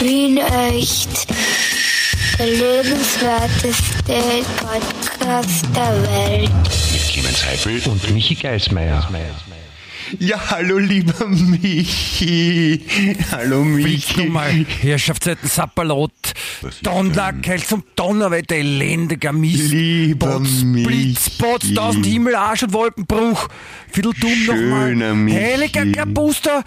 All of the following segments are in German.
Wien echt. Der lebenswerteste Podcast der Welt. Mit Clemens Heifel und Michi Geismeier. Ja, hallo lieber Michi. Hallo Willst du Michi. mal Herrschaftszeiten Sapperlot, Donner, Keil zum Donnerwetter, elendiger Mist, Lieber Potz, Michi. Blitz, Potz, tausend Himmel, Arsch und Wolkenbruch, Vierteltum Schöner nochmal, heiliger Kapuster,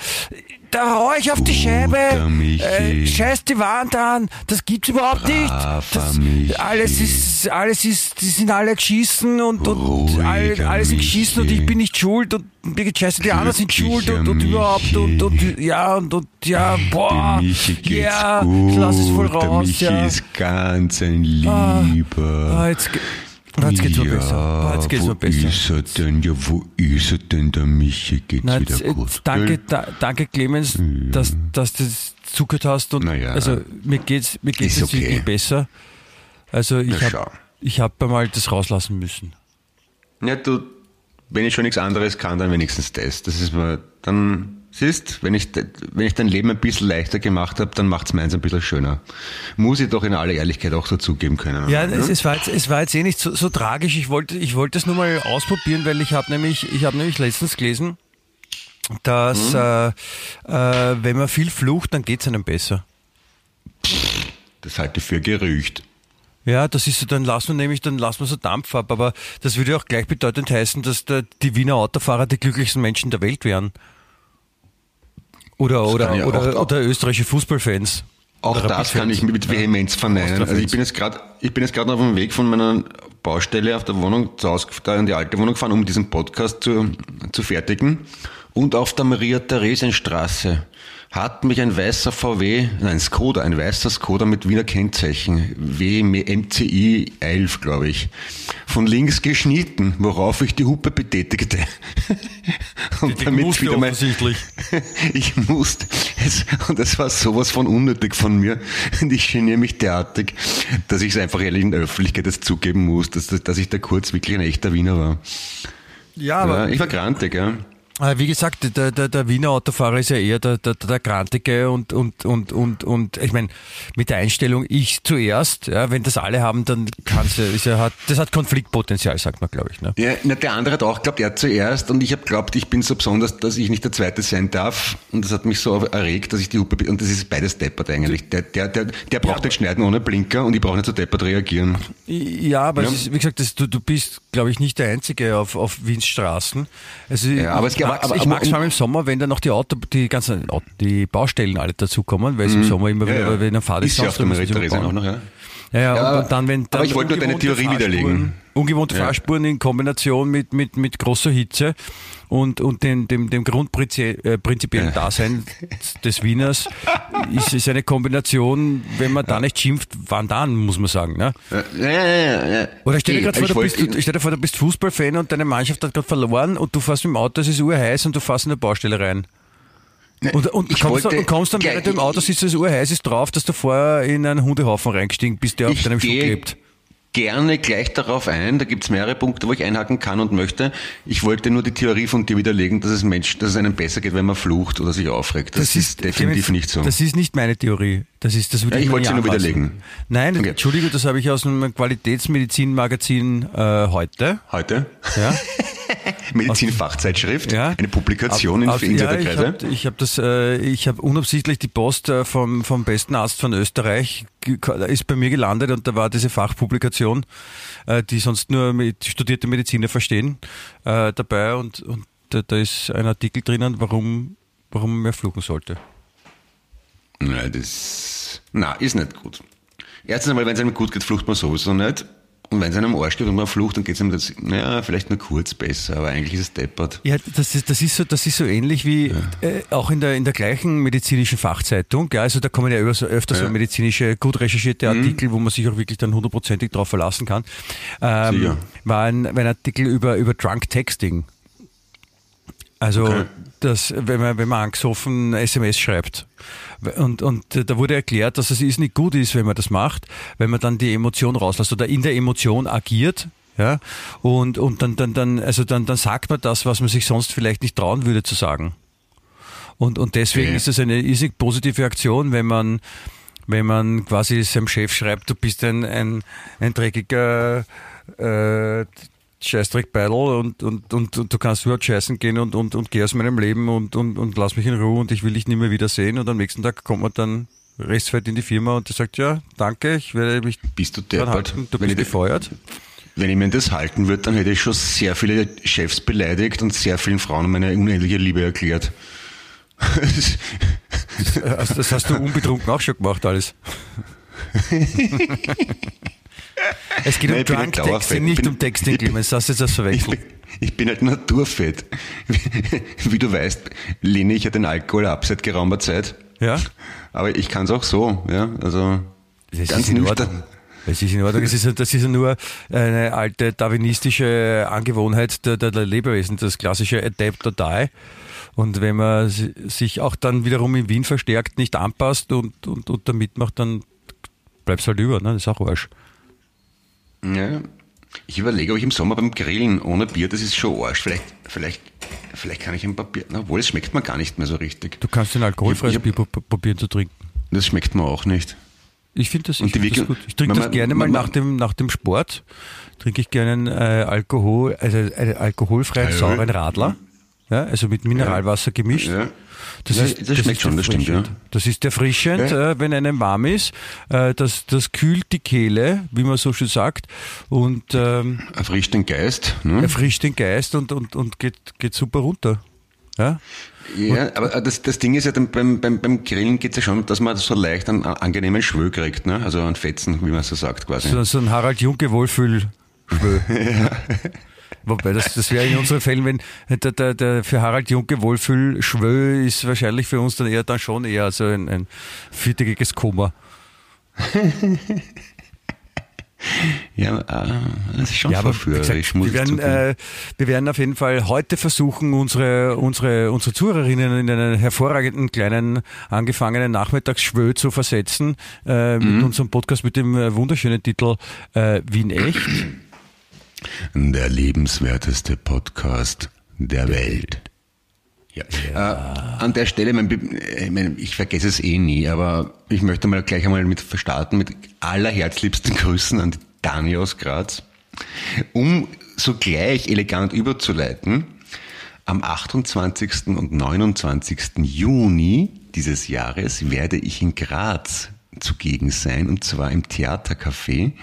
da hau ich auf die Scheibe, äh, scheiß die Wand an, das gibt's überhaupt nicht. Braver Das, Michi. alles ist, alles ist, die sind alle geschissen und, und Ruhiger alle, alle sind geschissen und ich bin nicht schuld und mir geht scheiße, die anderen sind schuld und, und überhaupt und, und ja und, und ja, boah, ja, gut. ich lass es voll Der raus, Michi ja. ist ganz ein Ah, Lieber. ge- ah, jetzt geht's mir ja, besser. Jetzt geht's mir besser. ist er denn? Ja, wo ist er denn, der Michi? Geht's Na, wieder jetzt, gut? danke, da, danke Clemens, dass, dass du das zugehört hast und ja. also mir geht's mir geht's jetzt okay. wirklich besser. Also ich habe ich habe mal das rauslassen müssen. Ja, du, wenn ich schon nichts anderes kann, dann wenigstens das. Das ist mal, dann, siehst, wenn ich, wenn ich dein Leben ein bisschen leichter gemacht habe, dann macht's meins ein bisschen schöner. Muss ich doch in aller Ehrlichkeit auch so zugeben können. Ja, es, es, war jetzt, es war jetzt eh nicht so, so tragisch. Ich wollte ich wollte es nur mal ausprobieren, weil ich habe nämlich ich habe nämlich letztens gelesen, dass äh, äh, wenn man viel flucht, dann geht's einem besser. Das halte ich für Gerücht. Ja, das ist so, dann lassen wir nämlich, dann lassen wir so Dampf ab, aber das würde auch gleichbedeutend heißen, dass der, die Wiener Autofahrer die glücklichsten Menschen der Welt wären. Oder, oder, ja oder, oder österreichische Fußballfans. Auch Oder das kann ich mit Vehemenz verneinen. Also ich bin jetzt gerade, ich bin jetzt gerade auf dem Weg von meiner Baustelle auf der Wohnung zu Hause, da in die alte Wohnung gefahren, um diesen Podcast zu, zu fertigen. Und auf der Maria-Theresienstraße hat mich ein weißer VW, nein, Skoda, ein weißer Skoda mit Wiener Kennzeichen, WMCI 11, glaube ich, von links geschnitten, worauf ich die Hupe betätigte. Und Die musste offensichtlich. ich musste es, und es war sowas von unnötig von mir. Und ich geniere mich derartig, dass ich es einfach ehrlich in der Öffentlichkeit jetzt zugeben muss, dass, dass ich da kurz wirklich ein echter Wiener war. Ja, Ja, aber ich war grantig, ja. Äh, wie gesagt, der, der, der Wiener Autofahrer ist ja eher der, der, der Grantige und, und, und, und, und ich meine, mit der Einstellung, ich zuerst, ja, wenn das alle haben, dann kann's ja, ist ja, hat, das hat Konfliktpotenzial, sagt man, glaube ich. Ne? Ja, na, der andere hat auch geglaubt, er zuerst und ich habe geglaubt, ich bin so besonders, dass ich nicht der Zweite sein darf und das hat mich so erregt, dass ich die Hupe, und das ist beides deppert eigentlich. Der, der, der, der braucht nicht schneiden ohne Blinker und ich brauche nicht so deppert reagieren. Ja, aber Ja. Es ist, wie gesagt, das, du, du bist, glaube ich, nicht der Einzige auf, auf Wiens Straßen. Also Ja, aber es mag aber- ich mag's vor allem im Sommer, wenn dann noch die Auto, die ganzen die Baustellen alle dazukommen, weil es im Sommer immer Mhm. Wieder, wenn ein Fahrt Ist ja auf der Maria-Therese auch noch, ja. Ja, ja, Ja, und dann, wenn dann aber ich wollte nur deine Theorie widerlegen. Ungewohnte Ja. Fahrspuren in Kombination mit, mit, mit großer Hitze und, und dem, dem, dem grundprinzipiellen äh, Dasein des Wieners ist es eine Kombination, wenn man da nicht schimpft, wann dann, muss man sagen. Ne? Ja, ja, ja, ja. Oder stell dir gerade vor, du bist, du, stell dir vor, du bist Fußballfan und deine Mannschaft hat gerade verloren und du fährst mit dem Auto, es ist urheiß und du fährst in eine Baustelle rein. Und, und, ich kommst, dann, wollte kommst dann, während du im Auto sitzt, es urheiß ist drauf, dass du vorher in einen Hundehaufen reingestiegen bist, der auf Ich deinem Schuh gehe klebt. gerne gleich darauf ein. Da gibt's mehrere Punkte, wo ich einhaken kann und möchte. Ich wollte nur die Theorie von dir widerlegen, dass es Mensch, dass es einem besser geht, wenn man flucht oder sich aufregt. Das, ist, definitiv Clemens, nicht so. Das ist nicht meine Theorie. Das ist, das würde Ja, ich mir wollte sie nur widerlegen. Nein, Okay. Entschuldigung, das habe ich aus einem Qualitätsmedizinmagazin äh, heute. Heute? Ja. Medizinfachzeitschrift, Ja. eine Publikation Auf- auf- in ja, ich Insiderkreise. habe hab das, äh, ich habe unabsichtlich die Post äh, vom, vom besten Arzt von Österreich ist bei mir gelandet und da war diese Fachpublikation, äh, die sonst nur mit studierte Mediziner verstehen, äh, dabei und, und da, da ist ein Artikel drinnen, warum, warum man mehr fluchen sollte. Nein, das, na, ist nicht gut. Erstens einmal, wenn es einem gut geht, flucht man sowieso nicht. Und wenn es einem Arsch geht und man flucht, dann geht es einem das, naja, vielleicht nur kurz besser, aber eigentlich ist es deppert. Ja, das ist, das ist so, das ist so ähnlich wie äh, auch in der, in der gleichen medizinischen Fachzeitung. Ja, also da kommen ja öfter, öfter so medizinische, gut recherchierte Artikel, wo man sich auch wirklich dann hundertprozentig drauf verlassen kann. Ähm, Sicher. war ein, ein Artikel über, über Drunk Texting. Also, Okay. Das, wenn man, wenn man angesoffen SMS schreibt. Und, und äh, da wurde erklärt, dass es ist nicht gut ist, wenn man das macht, wenn man dann die Emotion rauslässt oder in der Emotion agiert. Ja, und, und dann, dann, dann, also dann, dann sagt man das, was man sich sonst vielleicht nicht trauen würde zu sagen. Und, und deswegen Okay. ist es eine irrsinnig positive Aktion, wenn man, wenn man quasi seinem Chef schreibt, du bist ein, ein, ein dreckiger äh, Scheißdreck Beidel und, und, und, und, du kannst überhaupt scheißen gehen und, und, und geh aus meinem Leben und, und, und lass mich in Ruhe und ich will dich nie mehr wiedersehen. Und am nächsten Tag kommt man dann rechtsfeld in die Firma und der sagt, ja, danke, ich werde mich bist du deppert? du bist gefeuert. Wenn ich mir das halten würde, dann hätte ich schon sehr viele Chefs beleidigt und sehr vielen Frauen meine unendliche Liebe erklärt. Das hast du unbetrunken auch schon gemacht, alles. es geht Nein, um Drunk Texting, nicht bin, um Texting, Clemens. Hast du jetzt das verwechselt? Ich, ich bin halt naturfett. Wie, wie, du weißt, lehne ich ja den Alkohol ab seit geraumer Zeit. Ja. Aber ich kann es auch so, ja. Also das ganz nüchtern. Es ist in Ordnung. Es ist, das ist ja nur eine alte darwinistische Angewohnheit der, der, der Lebewesen, das klassische Adapt or Die. Und wenn man sich auch dann wiederum in Wien verstärkt nicht anpasst und, und, und da mitmacht, dann bleibt es halt über. Ne? Das ist auch Arsch. Ja, ich überlege, ob ich im Sommer beim Grillen ohne Bier, das ist schon Arsch. Vielleicht, vielleicht, vielleicht kann ich ein paar Bier, obwohl es schmeckt mir gar nicht mehr so richtig. Du kannst ein alkoholfreies Bier probieren zu trinken. Das schmeckt mir auch nicht. Ich finde das, ich find das gut. Ich trinke das gerne mal nach dem, nach dem Sport. Trinke ich gerne einen äh, Alkohol, also einen alkoholfreien sauren Radler. Ja, also mit Mineralwasser gemischt. Ja. Das, ja, ist, das, das schmeckt schon, das stimmt, ja. Das ist erfrischend, ja. äh, wenn einem warm ist. Äh, das, das kühlt die Kehle, wie man so schön sagt. Und, ähm, erfrischt den Geist. Ne? Erfrischt den Geist und, und, und geht, geht super runter. Ja, ja aber das, das Ding ist ja, beim, beim, beim Grillen geht es ja schon, dass man so leicht einen angenehmen Schwö kriegt, ne? also einen Fetzen, wie man so sagt quasi. So, so ein Harald Junke Wohlfühl-Schwö. ja. Wobei, das, das wäre in unseren Fällen, wenn der, der, der für Harald Junke Wohlfühl Schwö ist wahrscheinlich für uns dann eher dann schon eher so ein, ein viertägiges Koma. Ja, äh, das ist schon ja, verführerisch, muss wir werden, äh, wir werden auf jeden Fall heute versuchen, unsere, unsere, unsere Zuhörerinnen in einen hervorragenden kleinen angefangenen Nachmittagsschwö zu versetzen äh, mhm. mit unserem Podcast mit dem äh, wunderschönen Titel äh, Wien echt. Der lebenswerteste Podcast der Welt. Ja. ja. Äh, an der Stelle, mein, ich, mein, ich vergesse es eh nie, aber ich möchte mal gleich einmal mit starten mit allerherzliebsten Grüßen an die Dani aus Graz, um sogleich elegant überzuleiten. Am 28. und 29. Juni dieses Jahres werde ich in Graz zugegen sein, und zwar im Theatercafé,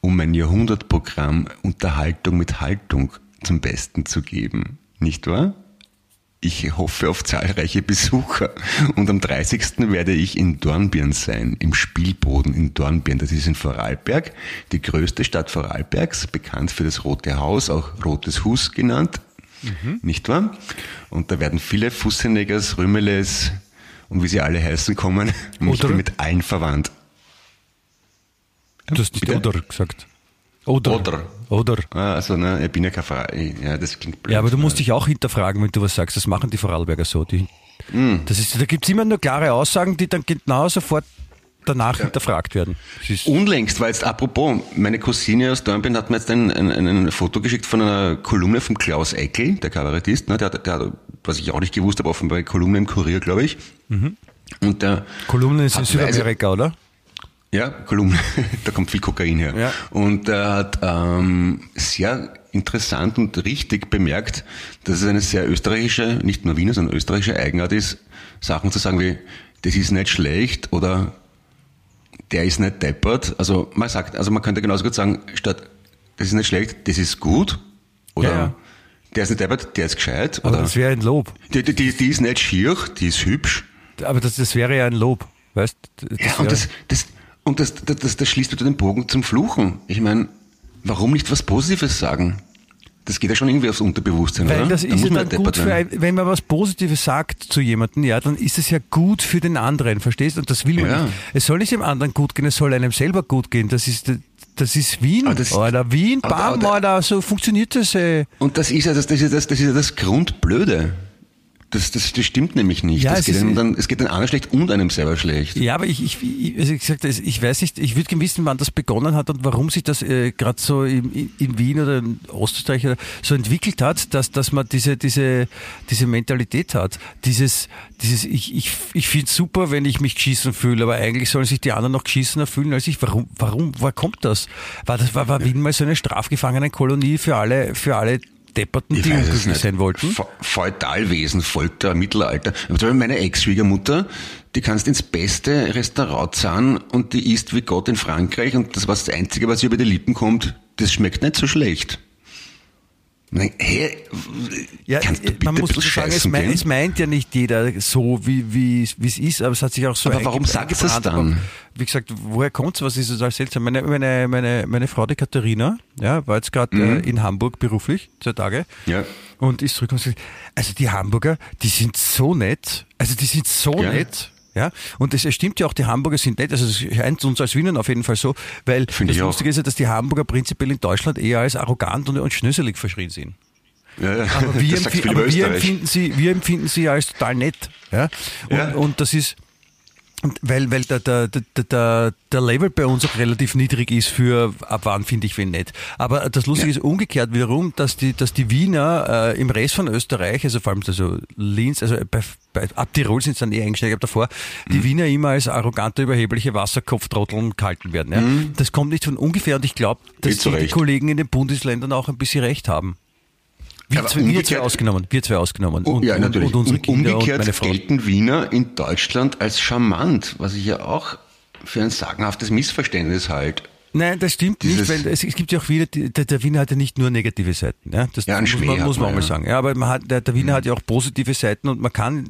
um mein Jahrhundertprogramm Unterhaltung mit Haltung zum Besten zu geben. Nicht wahr? Ich hoffe auf zahlreiche Besucher. Und am 30. werde ich in Dornbirn sein, im Spielboden in Dornbirn. Das ist in Vorarlberg, die größte Stadt Vorarlbergs, bekannt für das Rote Haus, auch Rotes Hus genannt. Mhm. Nicht wahr? Und da werden viele Fussenegers, Rümmeles und wie sie alle heißen kommen. Und ich bin mit allen verwandt. Du hast nicht Bitte? oder gesagt. Oder. Oder. Oder. Ah, also, ne, ich bin ja kein Frage. Ja, das klingt blöd. Ja, aber du musst dich auch hinterfragen, wenn du was sagst. Das machen die Vorarlberger so. Die, mm. das ist, da gibt es immer nur klare Aussagen, die dann genau sofort danach ja. hinterfragt werden. Unlängst war jetzt, apropos, meine Cousine aus Dornbirn hat mir jetzt ein, ein, ein Foto geschickt von einer Kolumne von Klaus Eckel, der Kabarettist, ne, der, der, was ich auch nicht gewusst habe, offenbar eine Kolumne im Kurier, glaube ich. Mhm. Und der Kolumne ist in Südamerika, oder? Ja, Kolumne, da kommt viel Kokain her. Ja. Und er hat ähm, sehr interessant und richtig bemerkt, dass es eine sehr österreichische, nicht nur Wiener, sondern österreichische Eigenart ist, Sachen zu sagen wie, das ist nicht schlecht oder der ist nicht deppert. Also man sagt, also man könnte genauso gut sagen, statt das ist nicht schlecht, das ist gut oder ja, ja. der ist nicht deppert, der ist gescheit. Aber oder das wäre ein Lob. Die, die, die, ist nicht schier, die ist hübsch. Aber das, das wäre ja ein Lob. Weißt, das ja, und das, das, und das, das, das schließt wieder den Bogen zum Fluchen. Ich meine, warum nicht was Positives sagen? Das geht ja schon irgendwie aufs Unterbewusstsein, Weil oder? das ist ja dann gut für, wenn man was Positives sagt zu jemandem, ja, dann ist es ja gut für den anderen, verstehst? du? Und das will man ja. nicht. Es soll nicht dem anderen gut gehen, es soll einem selber gut gehen. Das ist, das ist Wien, das, oder Wien, bam, aber, aber, oder, so funktioniert das. Ey. Und das ist ja das, das, ist das, das ist ja das Grundblöde. Das, das, das stimmt nämlich nicht. Ja, es, geht einem dann, es geht den anderen schlecht und einem selber schlecht. Ja, aber ich, ich, ich, also ich, gesagt, ich weiß nicht, ich würde gerne wissen, wann das begonnen hat und warum sich das äh, gerade so in, in- Wien oder in Österreich so entwickelt hat, dass, dass man diese, diese, diese Mentalität hat. Dieses, dieses ich, ich, ich finde es super, wenn ich mich geschissen fühle, aber eigentlich sollen sich die anderen noch geschissener fühlen als ich. Warum, warum, woher kommt das? War das, war, war Wien mal so eine Strafgefangenenkolonie für alle, für alle Depperten, Ich nicht. sein wollten? Fe- Feudalwesen, Folter, Mittelalter. Aber meine Ex-Schwiegermutter, die kannst ins beste Restaurant zahlen und die isst wie Gott in Frankreich und das war das Einzige, was ihr über die Lippen kommt, das schmeckt nicht so schlecht. Hä? Ja, äh, man muss sagen, es, scheißen mei- gehen? es meint ja nicht jeder so, wie es ist, aber es hat sich auch so Aber warum sagst du es eingebrannt. dann? Wie gesagt, woher kommt's? Was ist es als seltsam? Meine, meine, meine, meine Frau, die Katharina, ja, war jetzt gerade äh, in Hamburg beruflich, zwei Tage. Mhm. Ja. Und ist zurück und sagt, also die Hamburger, die sind so nett, also die sind so Ja. nett. Ja, und es stimmt ja auch, die Hamburger sind nett, also es scheint uns als Wienern auf jeden Fall so, weil Finde das ich auch. Lustige ist ja, dass die Hamburger prinzipiell in Deutschland eher als arrogant und, und schnöselig verschrien sind. Ja, ja. Aber wir, empfi aber wir, empfinden sie, wir empfinden sie als total nett. Ja? Und, Ja. und das ist, und weil, weil der, der, der, der, der Level bei uns auch relativ niedrig ist für ab wann finde ich wen nett. Aber das Lustige Ja. ist umgekehrt wiederum, dass die, dass die Wiener äh, im Rest von Österreich, also vor allem also Linz, also bei, ab Tirol sind es dann eher eingestiegen, aber davor, die Mhm. Wiener immer als arrogante, überhebliche Wasserkopftrotteln gehalten werden. Ja? Das kommt nicht von ungefähr und ich glaube, dass Mhm. die, die. Kollegen in den Bundesländern auch ein bisschen recht haben. Wir, zwei, wir zwei ausgenommen, wir zwei ausgenommen. Oh, Und, ja, natürlich. Und, und unsere Und Kinder und umgekehrt meine Frau. gelten Wiener in Deutschland als charmant, was ich ja auch für ein sagenhaftes Missverständnis halte. Nein, das stimmt Dieses- nicht, weil es, es gibt ja auch wieder, der, der Wiener hat ja nicht nur negative Seiten. Ja, das Ja, muss man, muss man auch mal ja. sagen. Ja, aber man hat, der, der Wiener hat ja auch positive Seiten und man kann,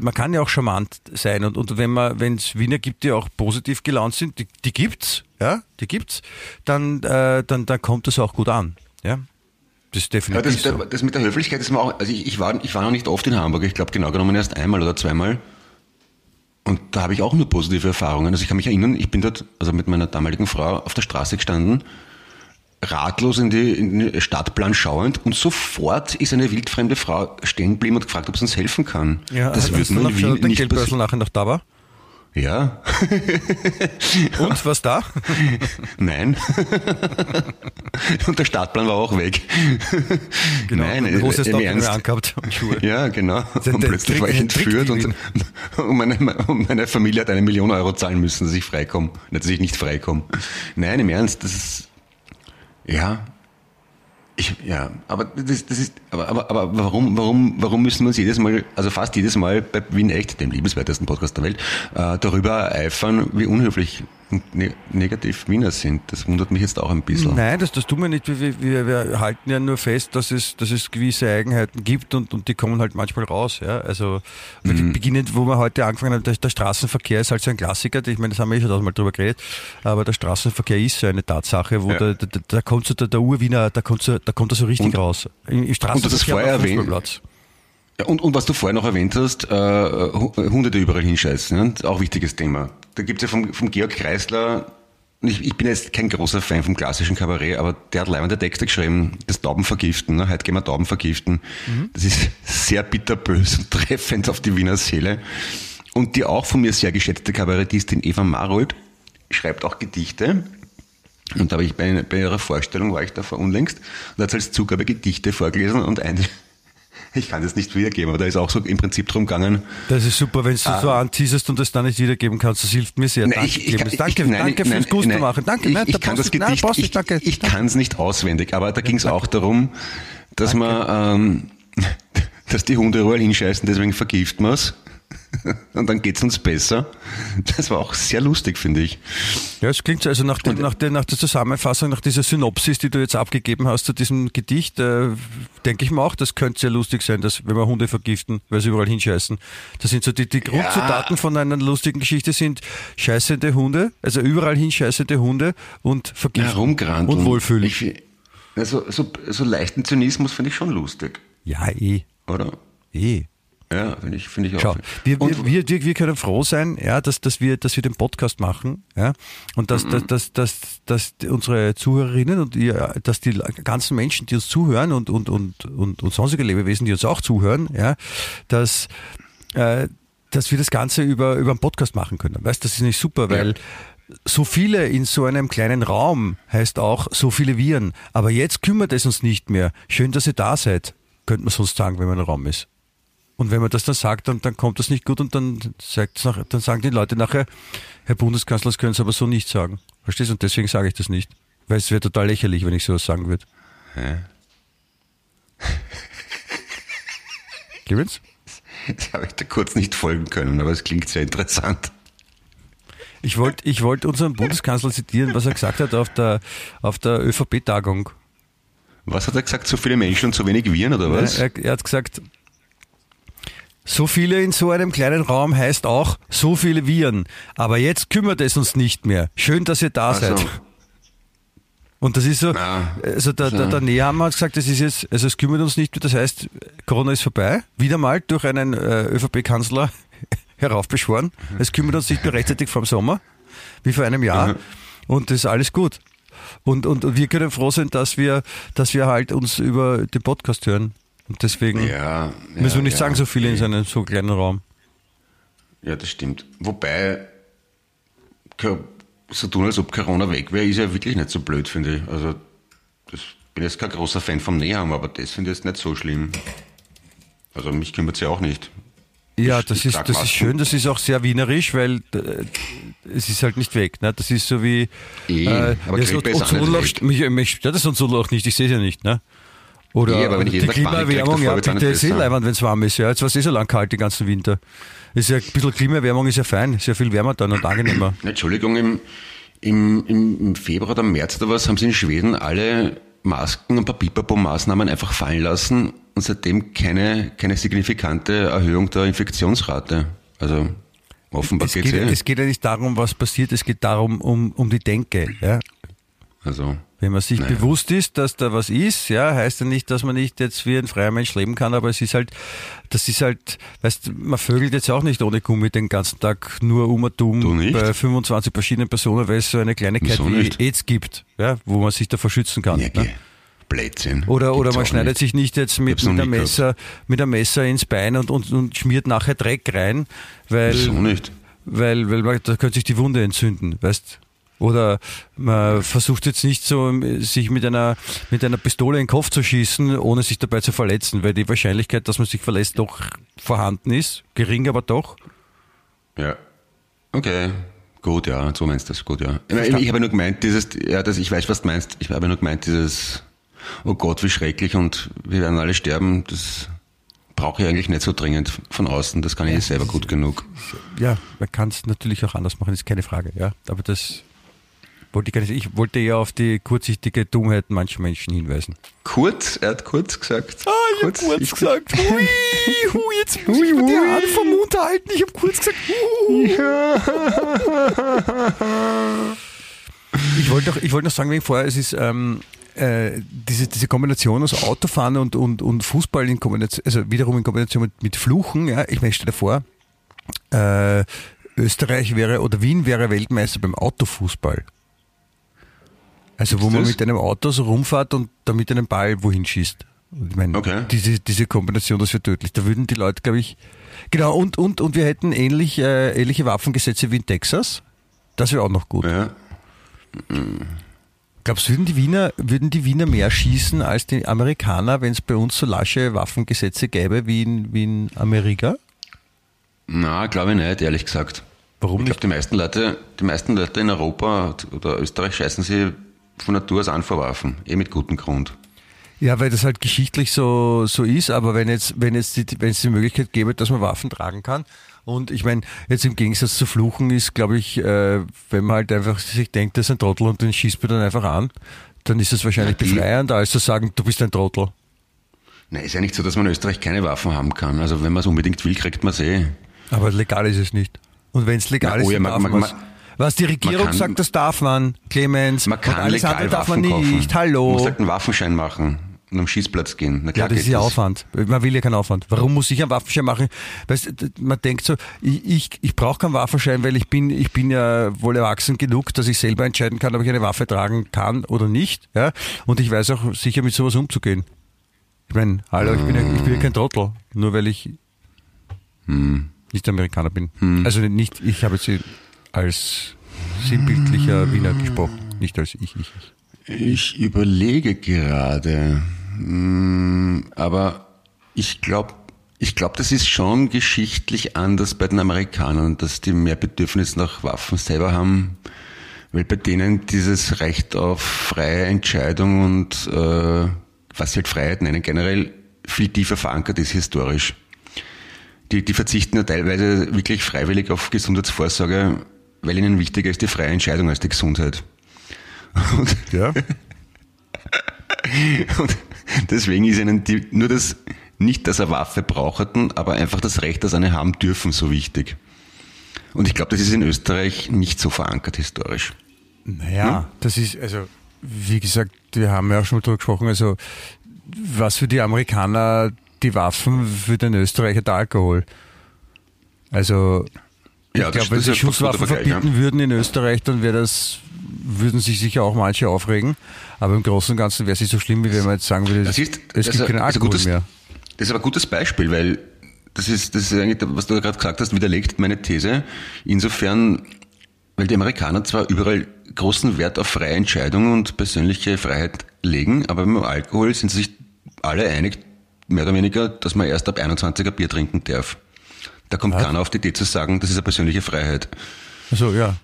man kann ja auch charmant sein. Und, und wenn man, wenn es Wiener gibt, die auch positiv gelaunt sind, die, die gibt's, ja, die gibt's, dann, äh, dann, dann kommt das auch gut an. Ja, das ist Ja, definitiv das, so. das mit der Höflichkeit ist mir auch, also ich, ich, war, ich war noch nicht oft in Hamburg, ich glaube genau genommen erst einmal oder zweimal. Und da habe ich auch nur positive Erfahrungen. Also ich kann mich erinnern, ich bin dort, also mit meiner damaligen Frau auf der Straße gestanden, ratlos in die, in den Stadtplan schauend und sofort ist eine wildfremde Frau stehen geblieben und gefragt, ob sie uns helfen kann. Ja, das wird man in Wien nicht Geldbörsel passieren. nachher noch da war? Ja, Und was da? nein. und der Stadtplan war auch weg. Nein, Genau. Großes im Ernst. angehabt und Schuhe. Ja, genau. Und plötzlich war ich entführt und, und, meine, und meine Familie hat eine Million Euro zahlen müssen, dass ich freikomme. Nicht, dass ich nicht freikomme. Nein, im Ernst, das ist, ja, ich, ja, aber das, das ist, aber, aber, aber warum, warum, warum müssen wir uns jedes Mal, also fast jedes Mal bei Wien Echt, dem liebenswertesten Podcast der Welt, äh, darüber eifern, wie unhöflich ne negativ Wiener sind? Das wundert mich jetzt auch ein bisschen. Nein, das, das tun wir nicht. Wir, wir, wir halten ja nur fest, dass es, dass es gewisse Eigenheiten gibt und, und die kommen halt manchmal raus. Ja? Also Mhm. beginnend, wo wir heute angefangen haben, der, der Straßenverkehr ist halt so ein Klassiker. Ich meine, das haben wir eh schon tausendmal drüber geredet, aber der Straßenverkehr ist so eine Tatsache, wo Ja. der, der, der, da kommt so der, der Urwiener, da kommt so, da kommt er so richtig Und- raus. Im, im Straßenverkehr das vorher Fußballplatz. Und, und was du vorher noch erwähnt hast, äh, Hu- Hunde, die überall hinscheißen, ist auch wichtiges Thema. Da gibt's ja vom, vom Georg Kreisler, ich, ich bin jetzt kein großer Fan vom klassischen Kabarett, aber der hat leibende Texte geschrieben, das Tauben vergiften, ne? heute gehen wir Tauben vergiften. Das ist sehr bitterbös und treffend auf die Wiener Seele. Und die auch von mir sehr geschätzte Kabarettistin Eva Marold schreibt auch Gedichte. Und da habe ich bei, bei ihrer Vorstellung, war ich da vor unlängst, und hat als Zugabe Gedichte vorgelesen und eine, ich kann das nicht wiedergeben, aber da ist auch so im Prinzip drum gegangen. Das ist super, wenn du so anteaserst und das dann nicht wiedergeben kannst. Das hilft mir sehr. Nein, danke, ich, ich, ich, danke, ich, nein, danke nein, fürs Gusto nein, machen. Danke, ich, nein, ich kann das nein, Gedicht, brauchst du ich, danke. ich kann es nicht auswendig, aber da ging es auch darum, dass man, ähm, dass die Hunde überall hinscheißen, deswegen vergiften wir es. Und dann geht's uns besser. Das war auch sehr lustig, finde ich. Ja, es klingt so, also nach, dem, nach, der, nach der Zusammenfassung, nach dieser Synopsis, die du jetzt abgegeben hast zu diesem Gedicht, äh, denke ich mir auch, das könnte sehr lustig sein, dass wenn wir Hunde vergiften, weil sie überall hinscheißen. Das sind so die, die Grundzutaten von einer lustigen Geschichte sind scheißende Hunde, also überall hinscheißende Hunde und vergiften Herumgranteln. und wohlfühlen. Ich, also, so, so leichten Zynismus finde ich schon lustig, ja, eh, oder? eh. Ja, finde ich, finde ich auch. Schau, wir, wir, wir, wir, wir können froh sein, ja, dass, dass, wir, dass wir den Podcast machen, ja, und dass, dass, dass, dass, dass unsere Zuhörerinnen und ihr, dass die ganzen Menschen, die uns zuhören und, und, und, und, und sonstige Lebewesen, die uns auch zuhören, ja, dass, äh, dass wir das Ganze über, über einen Podcast machen können. Weißt, das ist nicht super, weil ja so viele in so einem kleinen Raum heißt auch so viele Viren. Aber jetzt kümmert es uns nicht mehr. Schön, dass ihr da seid, könnte man sonst sagen, wenn man im Raum ist. Und wenn man das dann sagt, dann, dann kommt das nicht gut und dann, sagt, dann sagen die Leute nachher, Herr Bundeskanzler, das können Sie aber so nicht sagen. Verstehst du? Und deswegen sage ich das nicht. Weil es wäre total lächerlich, wenn ich sowas sagen würde. Hä? Clemens? Das habe ich da kurz nicht folgen können, aber es klingt sehr interessant. Ich wollte ich wollt unseren Bundeskanzler zitieren, was er gesagt hat auf der, auf der ÖVP-Tagung. Was hat er gesagt? So viele Menschen und so wenig Viren oder was? Er, er hat gesagt, so viele in so einem kleinen Raum heißt auch so viele Viren. Aber jetzt kümmert es uns nicht mehr. Schön, dass ihr da seid. So. Und das ist so, also der, der, der Nehammer hat gesagt, das ist jetzt, also es kümmert uns nicht mehr, das heißt, Corona ist vorbei. Wieder mal durch einen äh, ÖVP-Kanzler heraufbeschworen. Es kümmert uns nicht mehr rechtzeitig vom Sommer, wie vor einem Jahr. Mhm. Und das ist alles gut. Und, und wir können froh sein, dass wir, dass wir halt uns über den Podcast hören. Und deswegen ja, müssen wir nicht sagen, so viele in so einem so kleinen Raum. Ja, das stimmt. Wobei, so tun, als ob Corona weg wäre, ist ja wirklich nicht so blöd, finde ich. Also, das bin jetzt kein großer Fan vom Nähern, aber das finde ich jetzt nicht so schlimm. Also, mich kümmert es ja auch nicht. Ja, das ist, das ist schön, das ist auch sehr wienerisch, weil äh, es ist halt nicht weg. Ne? Das ist so wie. E, äh, aber ja, Grippe ist auch mich, mich stört das uns auch nicht, ich sehe es ja nicht. Ne? Oder ja, aber wenn ich die Klimaerwärmung, ja, bitte ist eh leibend, wenn es warm ist. Ja, jetzt war es eh so lang kalt, den ganzen Winter. Ist ja ein bisschen Klimaerwärmung ist ja fein, ist ja viel wärmer dann und angenehmer. Entschuldigung, im, im, im Februar oder März oder was haben sie in Schweden alle Masken und Papierpapo-Maßnahmen einfach fallen lassen und seitdem keine, keine signifikante Erhöhung der Infektionsrate. Also offenbar es geht, eh. es geht ja nicht darum, was passiert, es geht darum, um, um die Denke. Ja? Also, Wenn man sich naja. bewusst ist, dass da was ist, ja, heißt ja nicht, dass man nicht jetzt wie ein freier Mensch leben kann, aber es ist halt, das ist halt, weißt man vögelt jetzt auch nicht ohne Gummi den ganzen Tag nur um und um bei 25 verschiedenen Personen, weil es so eine Kleinigkeit Wieso wie nicht? AIDS gibt, ja, wo man sich davor schützen kann. Ja, ne? Blödsinn. Oder, oder man schneidet nicht. sich nicht jetzt mit, mit, einem Messer, mit einem Messer ins Bein und, und, und schmiert nachher Dreck rein, weil, Wieso nicht? weil, weil man, da könnte sich die Wunde entzünden, weißt oder man versucht jetzt nicht so, sich mit einer, mit einer Pistole in den Kopf zu schießen, ohne sich dabei zu verletzen, weil die Wahrscheinlichkeit, dass man sich verletzt, doch vorhanden ist. Gering, aber doch. Ja. Okay. Gut, ja, so meinst du das, gut, ja. Ich, ich habe nur gemeint, dieses, ja, das, ich weiß, was du meinst, ich habe nur gemeint, dieses, oh Gott, wie schrecklich und wir werden alle sterben, das brauche ich eigentlich nicht so dringend von außen, das kann ich ja, selber gut genug. Ja, man kann es natürlich auch anders machen, ist keine Frage, ja. Aber das wollte ich, gar nicht, ich wollte ja auf die kurzsichtige Dummheit mancher Menschen hinweisen. Kurz? Er hat kurz gesagt. Ah, ich kurz, habe kurz ich gesagt. Hui, hui, jetzt muss ich mir die Hand vom Mund halten. Ich habe kurz gesagt. ich wollte noch, ich wollte noch sagen, wegen vorher, es ist ähm, äh, diese, diese Kombination aus Autofahren und, und, und Fußball in Kombination, also wiederum in Kombination mit, mit Fluchen. Ja, ich möchte davor, äh, Österreich wäre oder Wien wäre Weltmeister beim Autofußball. Also wo man mit einem Auto so rumfährt und damit einen Ball wohin schießt. Ich meine, okay. diese, diese Kombination, das wäre tödlich. Da würden die Leute, glaube ich. Genau, und, und, und wir hätten ähnlich, äh, ähnliche Waffengesetze wie in Texas. Das wäre auch noch gut. Ja. Glaubst du, würden die Wiener, würden die Wiener mehr schießen als die Amerikaner, wenn es bei uns so lasche Waffengesetze gäbe wie in, wie in Amerika? Na, glaube ich nicht, ehrlich gesagt. Warum ich glaube, die meisten Leute, die meisten Leute in Europa oder Österreich scheißen sie von Natur aus an verworfen, eh mit gutem Grund. Ja, weil das halt geschichtlich so, so ist, aber wenn jetzt, wenn jetzt die, wenn es die Möglichkeit gäbe, dass man Waffen tragen kann, und ich meine, jetzt im Gegensatz zu Fluchen ist, glaube ich, äh, wenn man halt einfach sich denkt, das ist ein Trottel und den schießt man dann einfach an, dann ist das wahrscheinlich ja, befreiender, als zu sagen, du bist ein Trottel. Nein, ist ja nicht so, dass man in Österreich keine Waffen haben kann. Also wenn man es unbedingt will, kriegt man es eh. Aber legal ist es nicht. Und wenn es legal Na, oh, ist, dann ja, man, darf man, was die Regierung kann, sagt, das darf man, Clemens. Man kann alles andere darf man nicht. Hallo. Man muss halt einen Waffenschein machen. und am Schießplatz gehen. Na klar ja, das ist ja Aufwand. Man will ja keinen Aufwand. Warum muss ich einen Waffenschein machen? Weißt, man denkt so, ich, ich, ich brauche keinen Waffenschein, weil ich bin, ich bin ja wohl erwachsen genug, dass ich selber entscheiden kann, ob ich eine Waffe tragen kann oder nicht. Ja? Und ich weiß auch sicher mit sowas umzugehen. Ich meine, hallo, ich bin, ja, ich bin ja kein Trottel, nur weil ich hm. nicht Amerikaner bin. Hm. Also nicht, ich habe jetzt als sinnbildlicher Wiener gesprochen, nicht als ich, ich, ich. Ich überlege gerade. Mm, aber ich glaube, ich glaube, das ist schon geschichtlich anders bei den Amerikanern, dass die mehr Bedürfnis nach Waffen selber haben, weil bei denen dieses Recht auf freie Entscheidung und äh, was halt Freiheit nennen, generell viel tiefer verankert ist historisch. Die, die verzichten ja teilweise wirklich freiwillig auf Gesundheitsvorsorge, weil ihnen wichtiger ist die freie Entscheidung als die Gesundheit. Und, ja. und Deswegen ist ihnen die, nur das, nicht, dass er Waffe brauchten, aber einfach das Recht, dass eine haben dürfen, so wichtig. Und ich glaube, das ist in Österreich nicht so verankert historisch. Naja, hm? das ist, also, wie gesagt, wir haben ja auch schon mal drüber gesprochen, also, was für die Amerikaner die Waffen, für den Österreicher der Alkohol. Also, ja, ich glaube, wenn sie Schusswaffen verbieten würden in Österreich, dann wäre das würden sich sicher auch manche aufregen. Aber im Großen und Ganzen wäre es nicht so schlimm, wie wenn man jetzt sagen würde, das ist, es gibt keinen Alkohol gutes, mehr. Das ist aber ein gutes Beispiel, weil das ist, das ist eigentlich, was du gerade gesagt hast, widerlegt meine These. Insofern, weil die Amerikaner zwar überall großen Wert auf freie Entscheidungen und persönliche Freiheit legen, aber beim Alkohol sind sie sich alle einig, mehr oder weniger, dass man erst ab 21er Bier trinken darf. Da kommt Was? keiner auf die Idee zu sagen, das ist eine persönliche Freiheit. Also ja.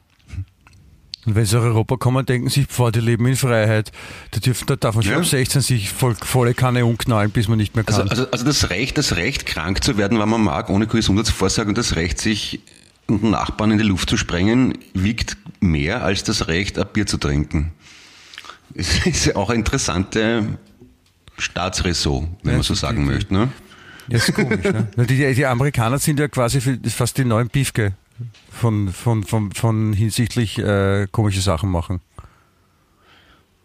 Und wenn sie nach Europa kommen, denken sie, vor die leben in Freiheit. Da, dürfen, da darf man schon ja. um 16 sich voll, volle Kanne umknallen, bis man nicht mehr kann. Also, also, also das Recht, das Recht, krank zu werden, wenn man mag, ohne Gesundheitsvorsorge und das Recht, sich einen Nachbarn in die Luft zu sprengen, wiegt mehr als das Recht, ein Bier zu trinken. Das ist ja auch eine interessante Staatsressort, wenn ja, man so sagen möchte. Ne? Ja, ist komisch. ne? die, die Amerikaner sind ja quasi fast die neuen Piefke von, von, von, von hinsichtlich äh, komische Sachen machen?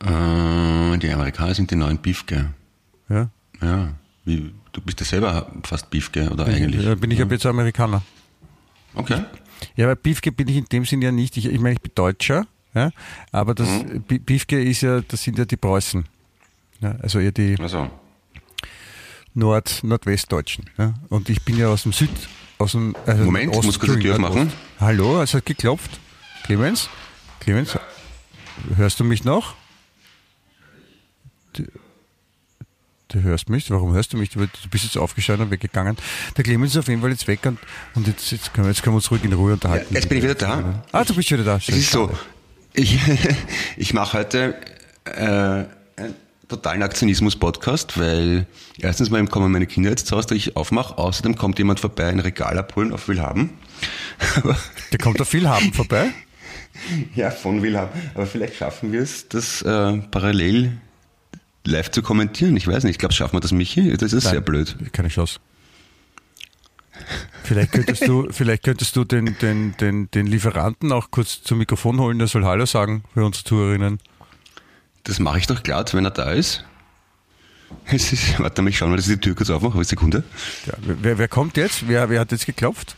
Äh, die Amerikaner sind die neuen Biefke. Ja? Ja. Wie, du bist ja selber fast Biefke, oder bin eigentlich? Ich, bin ich ja. jetzt Amerikaner. Okay. Ja, aber Biefke bin ich in dem Sinn ja nicht. Ich, ich meine, ich bin Deutscher, ja, aber das mhm. Biefke ist ja, das sind ja die Preußen. Ja, also eher die also. Nord, Nordwestdeutschen. Ja. Und ich bin ja aus dem Süd, aus dem äh, Moment, Ost, muss kurz die Tür machen. Hallo, es hat geklopft. Clemens? Clemens, hörst du mich noch? Du, du hörst mich? Warum hörst du mich? Du bist jetzt aufgestanden und weggegangen. Der Clemens ist auf jeden Fall jetzt weg und, und jetzt, jetzt, können wir, jetzt können wir uns ruhig in Ruhe unterhalten. Ja, jetzt bin ich wieder da. Ah, du bist wieder da. Schön, es ist so, ich, ich mache heute äh, totalen Aktionismus-Podcast, weil erstens mal kommen meine Kinder jetzt zu Hause, ich aufmache, außerdem kommt jemand vorbei, ein Regal abholen auf Willhaben. Der kommt auf Willhaben vorbei? Ja, von Willhaben. Aber vielleicht schaffen wir es, das äh, parallel live zu kommentieren. Ich weiß nicht, ich glaube, schaffen wir das, Michi? Das ist Nein, sehr blöd. Keine Chance. Vielleicht könntest du, vielleicht könntest du den, den, den, den Lieferanten auch kurz zum Mikrofon holen, der soll Hallo sagen für unsere Zuhörerinnen. Das mache ich doch glatt, wenn er da ist. Es ist, warte mal, ich schaue mal, dass ich die Tür kurz aufmache. Eine Sekunde. Ja, wer, wer kommt jetzt? Wer, wer hat jetzt geklopft?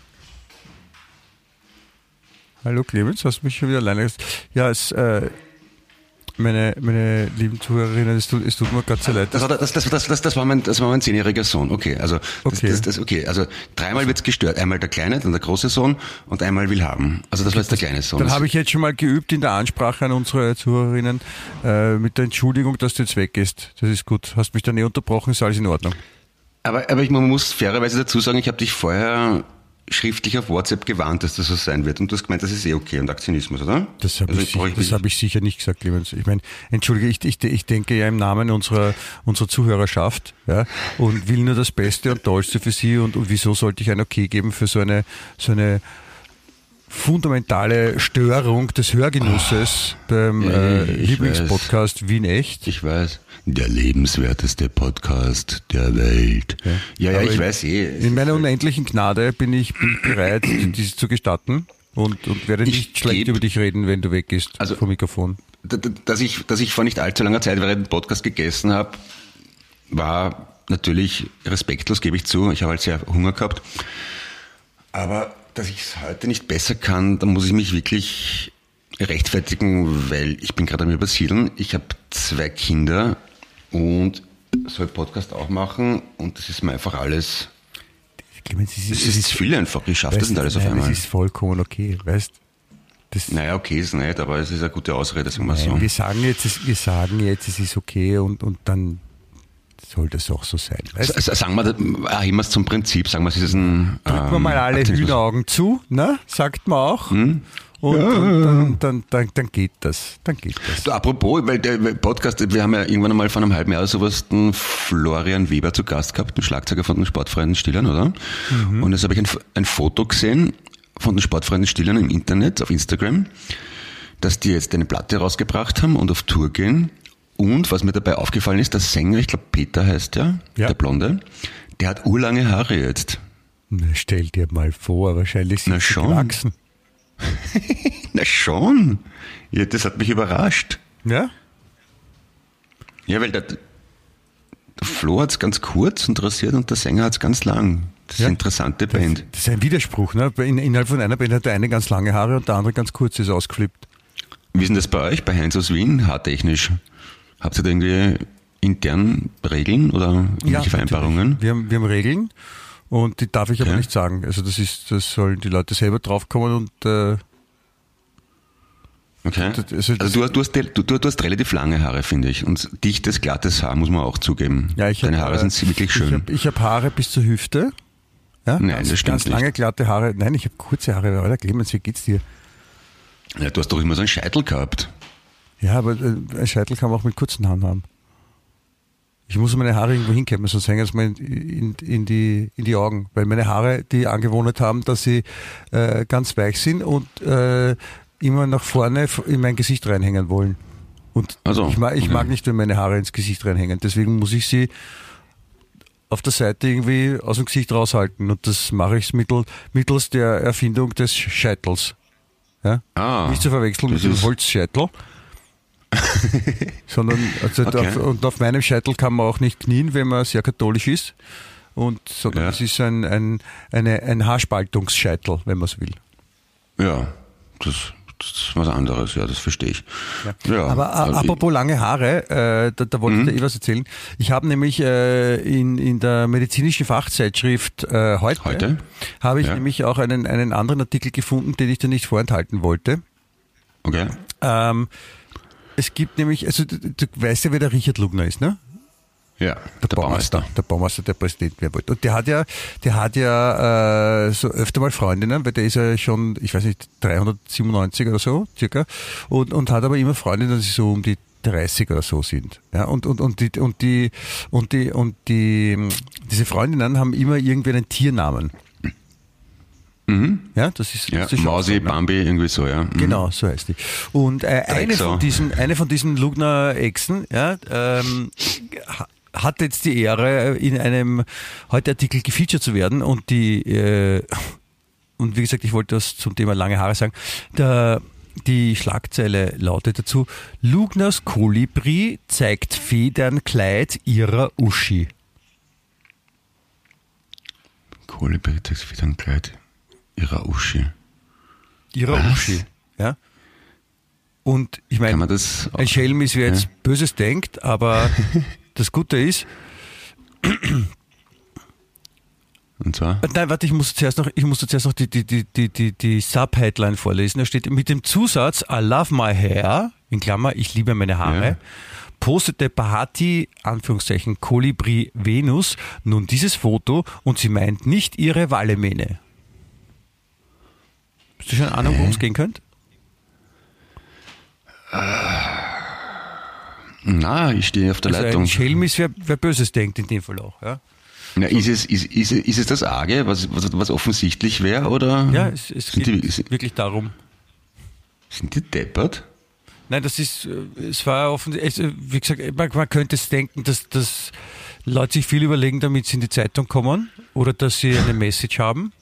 Hallo Clemens, hast du mich schon wieder alleine Ja, es, äh, meine, meine lieben Zuhörerinnen, es tut, es tut mir Gott sehr leid. Das, das, das, das, das, das, war mein, das war mein zehnjähriger Sohn. Okay, also okay. Das, das, okay, also dreimal wird's gestört. Einmal der kleine, dann der große Sohn und einmal will haben. Also das war jetzt der kleine Sohn. Dann habe ich jetzt schon mal geübt in der Ansprache an unsere Zuhörerinnen äh, mit der Entschuldigung, dass du jetzt weg bist. Das ist gut. Hast mich dann eh unterbrochen, ist alles in Ordnung. Aber, aber ich, man muss fairerweise dazu sagen, ich habe dich vorher schriftlich auf WhatsApp gewarnt, dass das so sein wird. Und du hast gemeint, das ist eh okay und Aktionismus, oder? Das habe also ich, ich, das hab ich sicher nicht gesagt, Clemens. Ich meine, entschuldige, ich, ich, ich denke ja im Namen unserer, unserer Zuhörerschaft ja, und will nur das Beste und Tollste für sie. Und, und wieso sollte ich ein Okay geben für so eine, so eine fundamentale Störung des Hörgenusses oh, beim ja, äh, Lieblingspodcast Wien Echt? Ich weiß. Der lebenswerteste Podcast der Welt. Ja, ja, ja ich weiß eh. In meiner unendlichen Gnade bin ich, bereit, dies zu gestatten und, und werde nicht ich schlecht über dich reden, wenn du weg bist also, vom Mikrofon. Dass ich, dass ich vor nicht allzu langer Zeit während dem Podcast gegessen habe, war natürlich respektlos, gebe ich zu. Ich habe halt sehr Hunger gehabt. Aber dass ich es heute nicht besser kann, da muss ich mich wirklich rechtfertigen, weil ich bin gerade am Übersiedeln. Ich habe zwei Kinder und soll Podcast auch machen und das ist mir einfach alles. Clemens, es Das ist, ist viel einfach. Ich schaffe das nicht alles auf nein, einmal. Das ist vollkommen okay, weißt das, Naja, okay ist nicht, aber es ist eine gute Ausrede, sagen wir so. wir sagen jetzt, es- wir sagen jetzt, es ist okay und, und dann soll das auch so sein. Weißt? Sagen wir, wir es zum Prinzip, sagen wir, es ist ein. Drücken wir ähm, mal alle Aktivismus. Hühneraugen zu, ne? sagt man auch. Hm? Und, und dann, dann, dann, dann geht das. Dann geht das. Du, apropos, weil der Podcast, wir haben ja irgendwann einmal vor einem halben Jahr sowas den Florian Weber zu Gast gehabt, den Schlagzeuger von den Sportfreien Stillern, oder? Mhm. Und jetzt habe ich ein, ein Foto gesehen von den Sportfreien Stillern im Internet, auf Instagram, dass die jetzt eine Platte rausgebracht haben und auf Tour gehen. Und was mir dabei aufgefallen ist, der Sänger, ich glaube Peter heißt der, Ja. der Blonde, der hat urlange Haare jetzt. Na, stell dir mal vor, wahrscheinlich sind Na sie schon. gewachsen. Na schon. Ja, das hat mich überrascht. Ja? Ja, weil der, der Flo hat es ganz kurz und rasiert und der Sänger hat es ganz lang. Das ist Ja. eine interessante Band. Das ist ein Widerspruch. Ne? In, innerhalb von einer Band hat der eine ganz lange Haare und der andere ganz kurz ist ausgeflippt. Wie ist denn das bei euch, bei Heinz aus Wien, haartechnisch? Habt ihr da irgendwie intern Regeln oder irgendwelche Vereinbarungen? natürlich. Wir haben, wir haben Regeln und die darf ich aber Okay. nicht sagen. Also das ist, das sollen die Leute selber draufkommen und äh, Okay. Also Also du, hast- du, hast, du, du, hast relativ lange Haare, finde ich. Und dichtes, glattes Haar muss man auch zugeben. ja, ich Deine hab, Haare äh, sind wirklich Ich schön. habe ich hab Haare bis zur Hüfte. Ja, Nein, ganz, das stimmt ganz lange nicht. glatte Haare. Nein, ich habe kurze Haare. Alter, Clemens, wie geht's dir? ja, du hast doch immer so einen Scheitel gehabt. Ja, aber äh, ein Scheitel kann man auch mit kurzen Haaren haben. Ich muss meine Haare irgendwo hinkämmen, sonst hängen sie mir in, in, in, die, in die Augen. Weil meine Haare die Angewohnheit haben, dass sie äh, ganz weich sind und äh, immer nach vorne in mein Gesicht reinhängen wollen. Und Also, ich, mag, ich okay. mag nicht, wenn meine Haare ins Gesicht reinhängen. Deswegen muss ich sie auf der Seite irgendwie aus dem Gesicht raushalten. Und das mache ich mittel, mittels der Erfindung des Scheitels. Ja? Ah, Nicht zu verwechseln mit dem Holzscheitel. sondern also Okay. auf, und auf meinem Scheitel kann man auch nicht knien, wenn man sehr katholisch ist. Und sondern Ja. es ist ein, ein, eine, ein Haarspaltungsscheitel, wenn man es will. Ja, das, das ist was anderes, ja, das verstehe ich. Ja. Aber äh, also- apropos lange Haare, äh, da, da wollte ich dir eh was erzählen. Ich habe nämlich äh, in, in der medizinischen Fachzeitschrift äh, heute, Heute? habe ich Ja. nämlich auch einen, einen anderen Artikel gefunden, den ich dir nicht vorenthalten wollte. Okay. Ähm, es gibt nämlich, also du, du weißt ja, wer der Richard Lugner ist, ne? Ja, der, Baumeister. Der Baumeister, der Präsident werden wollte. Und der hat ja, der hat ja äh, so öfter mal Freundinnen, weil der ist ja schon, ich weiß nicht, 397 oder so, circa, und, und hat aber immer Freundinnen, die so um die 30 oder so sind. Ja, und, und, und die, und die, und die, und die, diese Freundinnen haben immer irgendwie einen Tiernamen. Ja, das ist, Ja, das ist Mausi, so, ne? Bambi, irgendwie so, ja. Mhm. Genau, so heißt die. Und äh, eine, von diesen, eine von diesen Lugner-Echsen ja, ähm, ha- hat jetzt die Ehre, in einem heute Artikel gefeatured zu werden und die äh, und wie gesagt, ich wollte das zum Thema lange Haare sagen. Der, die Schlagzeile lautet dazu: Lugners Kolibri zeigt Federnkleid ihrer Uschi. Kolibri trägt wieder ihrer Uschi. Ihrer Was? Uschi. Ja. Und ich meine. Ein Schelm ist, wer jetzt Böses denkt, aber das Gute ist, Und zwar? nein, warte, ich muss zuerst noch, ich muss zuerst noch die, die, die, die, die, die Subheadline vorlesen. Da steht mit dem Zusatz I love my hair, in Klammer, ich liebe meine Haare, Ja. postete Bahati, Anführungszeichen, Kolibri Venus, nun dieses Foto und sie meint nicht ihre Wallemähne. Hast du schon Ahnung, worum es gehen könnte? Na, ich stehe auf der Also Leitung. ein Schelm ist, wer, wer Böses denkt, in dem Fall auch. Ja, Na, ist, es, ist, ist, ist es das Arge, was, was, was offensichtlich wäre, oder ja es, es geht die, wirklich darum. sind die deppert? Nein, das ist, äh, es war offensichtlich, wie gesagt, man, man könnte es denken, dass, dass Leute sich viel überlegen, damit sie in die Zeitung kommen oder dass sie eine Message haben.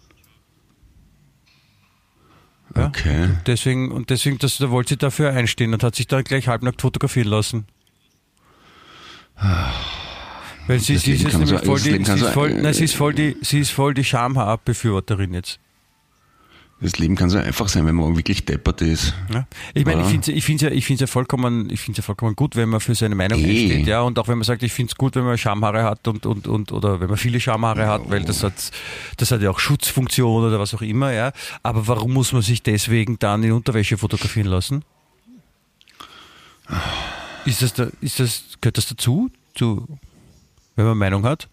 Ja. Okay. Deswegen, und deswegen, das, da wollte sie dafür einstehen und hat sich da gleich halbnackt fotografieren lassen. Weil sie, sie, ist jetzt nämlich voll die, Leben kann sie, ist so- voll, nein, sie ist voll die, sie ist voll die Schamhaar-Befürworterin jetzt. Das Leben kann so einfach sein, wenn man wirklich deppert ist. Ja. Ich meine, ich finde es ich find's ja, ich find's ja, vollkommen, ich find's ja vollkommen gut, wenn man für seine Meinung Eh. einsteht, ja, und auch wenn man sagt, ich finde es gut, wenn man Schamhaare hat und, und, und oder wenn man viele Schamhaare hat, weil das hat, das hat ja auch Schutzfunktion oder was auch immer, ja. Aber warum muss man sich deswegen dann in Unterwäsche fotografieren lassen? Ist das, da, ist das, gehört das dazu, zu, wenn man Meinung hat?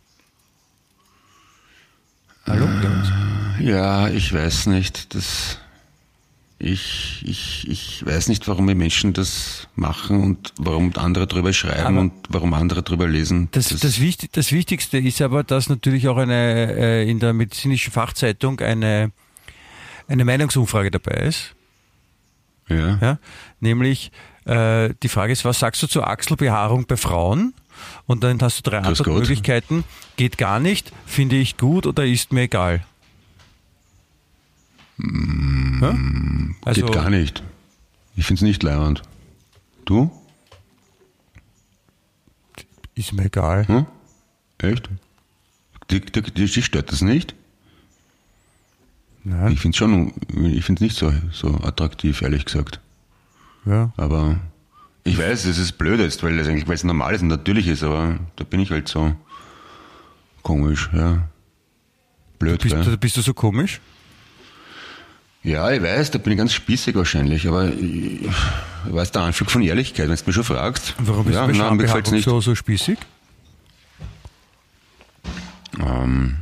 Hallo? Clemens? Ja, ich weiß nicht. Das, ich, ich, ich weiß nicht, warum die Menschen das machen und warum andere drüber schreiben Aber- und warum andere drüber lesen. Das, das, Wichtig, das Wichtigste ist aber, dass natürlich auch eine äh, in der medizinischen Fachzeitung eine, eine Meinungsumfrage dabei ist. ja. Ja? Nämlich äh, die Frage ist, was sagst du zur Achselbehaarung bei Frauen? Und dann hast du drei. Antwortmöglichkeiten. Geht gar nicht, finde ich gut oder ist mir egal. Ja? Also, Geht gar nicht. Ich finde es nicht leibend. Du? Ist mir egal. Hm? Echt? Die, die, die stört das nicht? Nein. Ich finde es schon, ich finde es nicht so, so attraktiv, ehrlich gesagt. Ja. Aber ich weiß, es ist blöd jetzt, weil es eigentlich, weil es normal ist und natürlich ist, aber da bin ich halt so komisch, ja. Blöd, Bist, gell? du, bist du so komisch? Ja, ich weiß, da bin ich ganz spießig wahrscheinlich, aber ich, weiß der Anflug von Ehrlichkeit, wenn du mir schon fragst. Warum bist ja, du nein, mir nicht. so, so spießig? Ähm,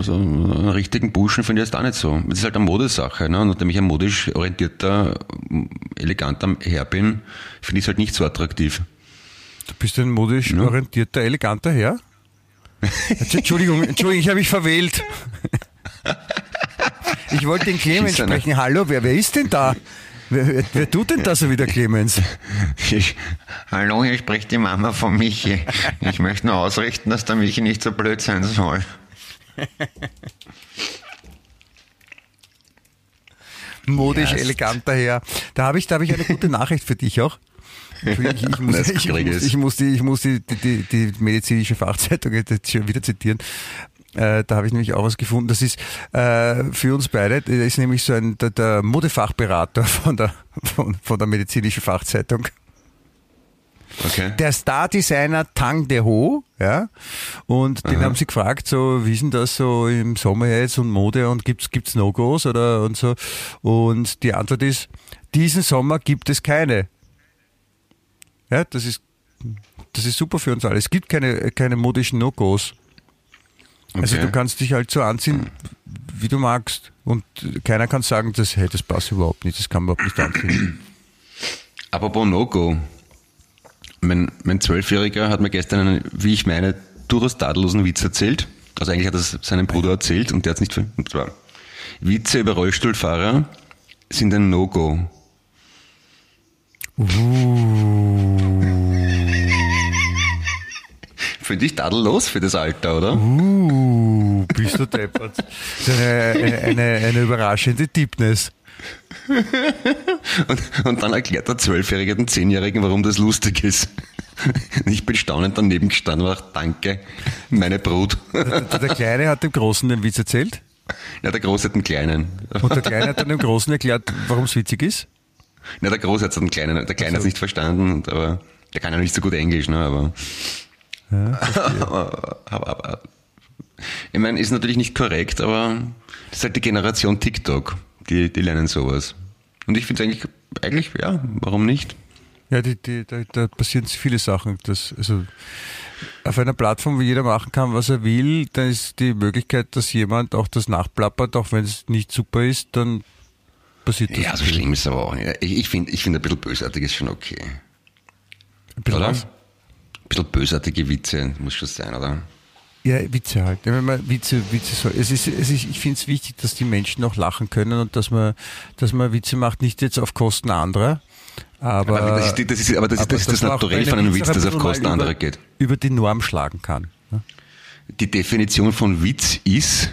so einen richtigen Burschen finde ich jetzt auch nicht so. Das ist halt eine Modesache, ne? Und nachdem ich ein modisch orientierter, eleganter Herr bin, finde ich es halt nicht so attraktiv. Du bist ein modisch orientierter, eleganter Herr? Entschuldigung, Entschuldigung, ich habe mich verwählt. Ich wollte den Clemens sprechen. Hallo, wer, wer ist denn da? Wer, wer, tut denn da so wieder, Clemens? Ich, hallo, hier spricht die Mama von Michi. Ich möchte nur ausrichten, dass der Michi nicht so blöd sein soll. Modisch, Yes. eleganter Herr. Da habe ich, da habe ich eine gute Nachricht für dich auch. Ich, ich, muss, ich, krieg muss, ich muss die, ich muss die, die, die medizinische Fachzeitung jetzt schon wieder zitieren. Äh, da habe ich nämlich auch was gefunden. Das ist äh, für uns beide, der ist nämlich so ein der, der Modefachberater von der, von, von der medizinischen Fachzeitung. Okay. Der Star-Designer Tang De Ho, ja, und den Aha. haben sie gefragt, so, wie ist denn das so im Sommer jetzt und Mode und gibt's, gibt's No-Gos oder und so? Und die Antwort ist, diesen Sommer gibt es keine. Ja, das ist, das ist super für uns alle. Es gibt keine, keine modischen No-Gos. Also Okay. du kannst dich halt so anziehen, wie du magst. Und keiner kann sagen, das, hey, das passt überhaupt nicht, das kann man überhaupt nicht anziehen. Apropos No-Go. Mein, mein Zwölfjähriger hat mir gestern einen, wie ich meine, durchaus tadellosen Witz erzählt. Also eigentlich hat er es seinem Bruder erzählt und der hat es nicht ver- Und zwar, Witze über Rollstuhlfahrer sind ein No-Go. Finde ich tadellos für das Alter, oder? Uh, bist du deppert. Das ist eine, eine, eine überraschende Deepness. Und, und dann erklärt der Zwölfjährige den Zehnjährigen, warum das lustig ist. Ich bin staunend daneben gestanden und dachte, danke, meine Brut. Der, der Kleine hat dem Großen den Witz erzählt Ja, der Große hat den Kleinen. und der Kleine hat dann dem Großen erklärt, warum es witzig ist. Ja, der Große hat den Kleinen, der Kleine hat es nicht verstanden, aber der kann ja nicht so gut Englisch, ne, aber. Aber, aber, aber ich meine, ist natürlich nicht korrekt, aber das ist halt die Generation TikTok, die, die lernen sowas. Und ich finde es eigentlich, eigentlich, ja, warum nicht? Ja, die, die, da, da passieren viele Sachen. Das, also auf einer Plattform, wo jeder machen kann, was er will, dann ist die Möglichkeit, dass jemand auch das nachplappert, auch wenn es nicht super ist, dann passiert das. Ja, so schlimm ist es aber auch nicht. Ich, ich finde, ich find, ein bisschen bösartig ist schon okay. Ein bisschen Oder? was? Bisschen bösartige Witze muss schon sein, oder? Ja, Witze halt. Wenn man Witze, Witze soll. Es ist, es ist, ich finde es wichtig, dass die Menschen auch lachen können und dass man, dass man Witze macht, nicht jetzt auf Kosten anderer. Aber, Aber das ist, das ist, aber das, ist, das, ist das Naturell von einem Witz das auf Kosten anderer geht. Über die Norm schlagen kann. ne? Die Definition von Witz ist,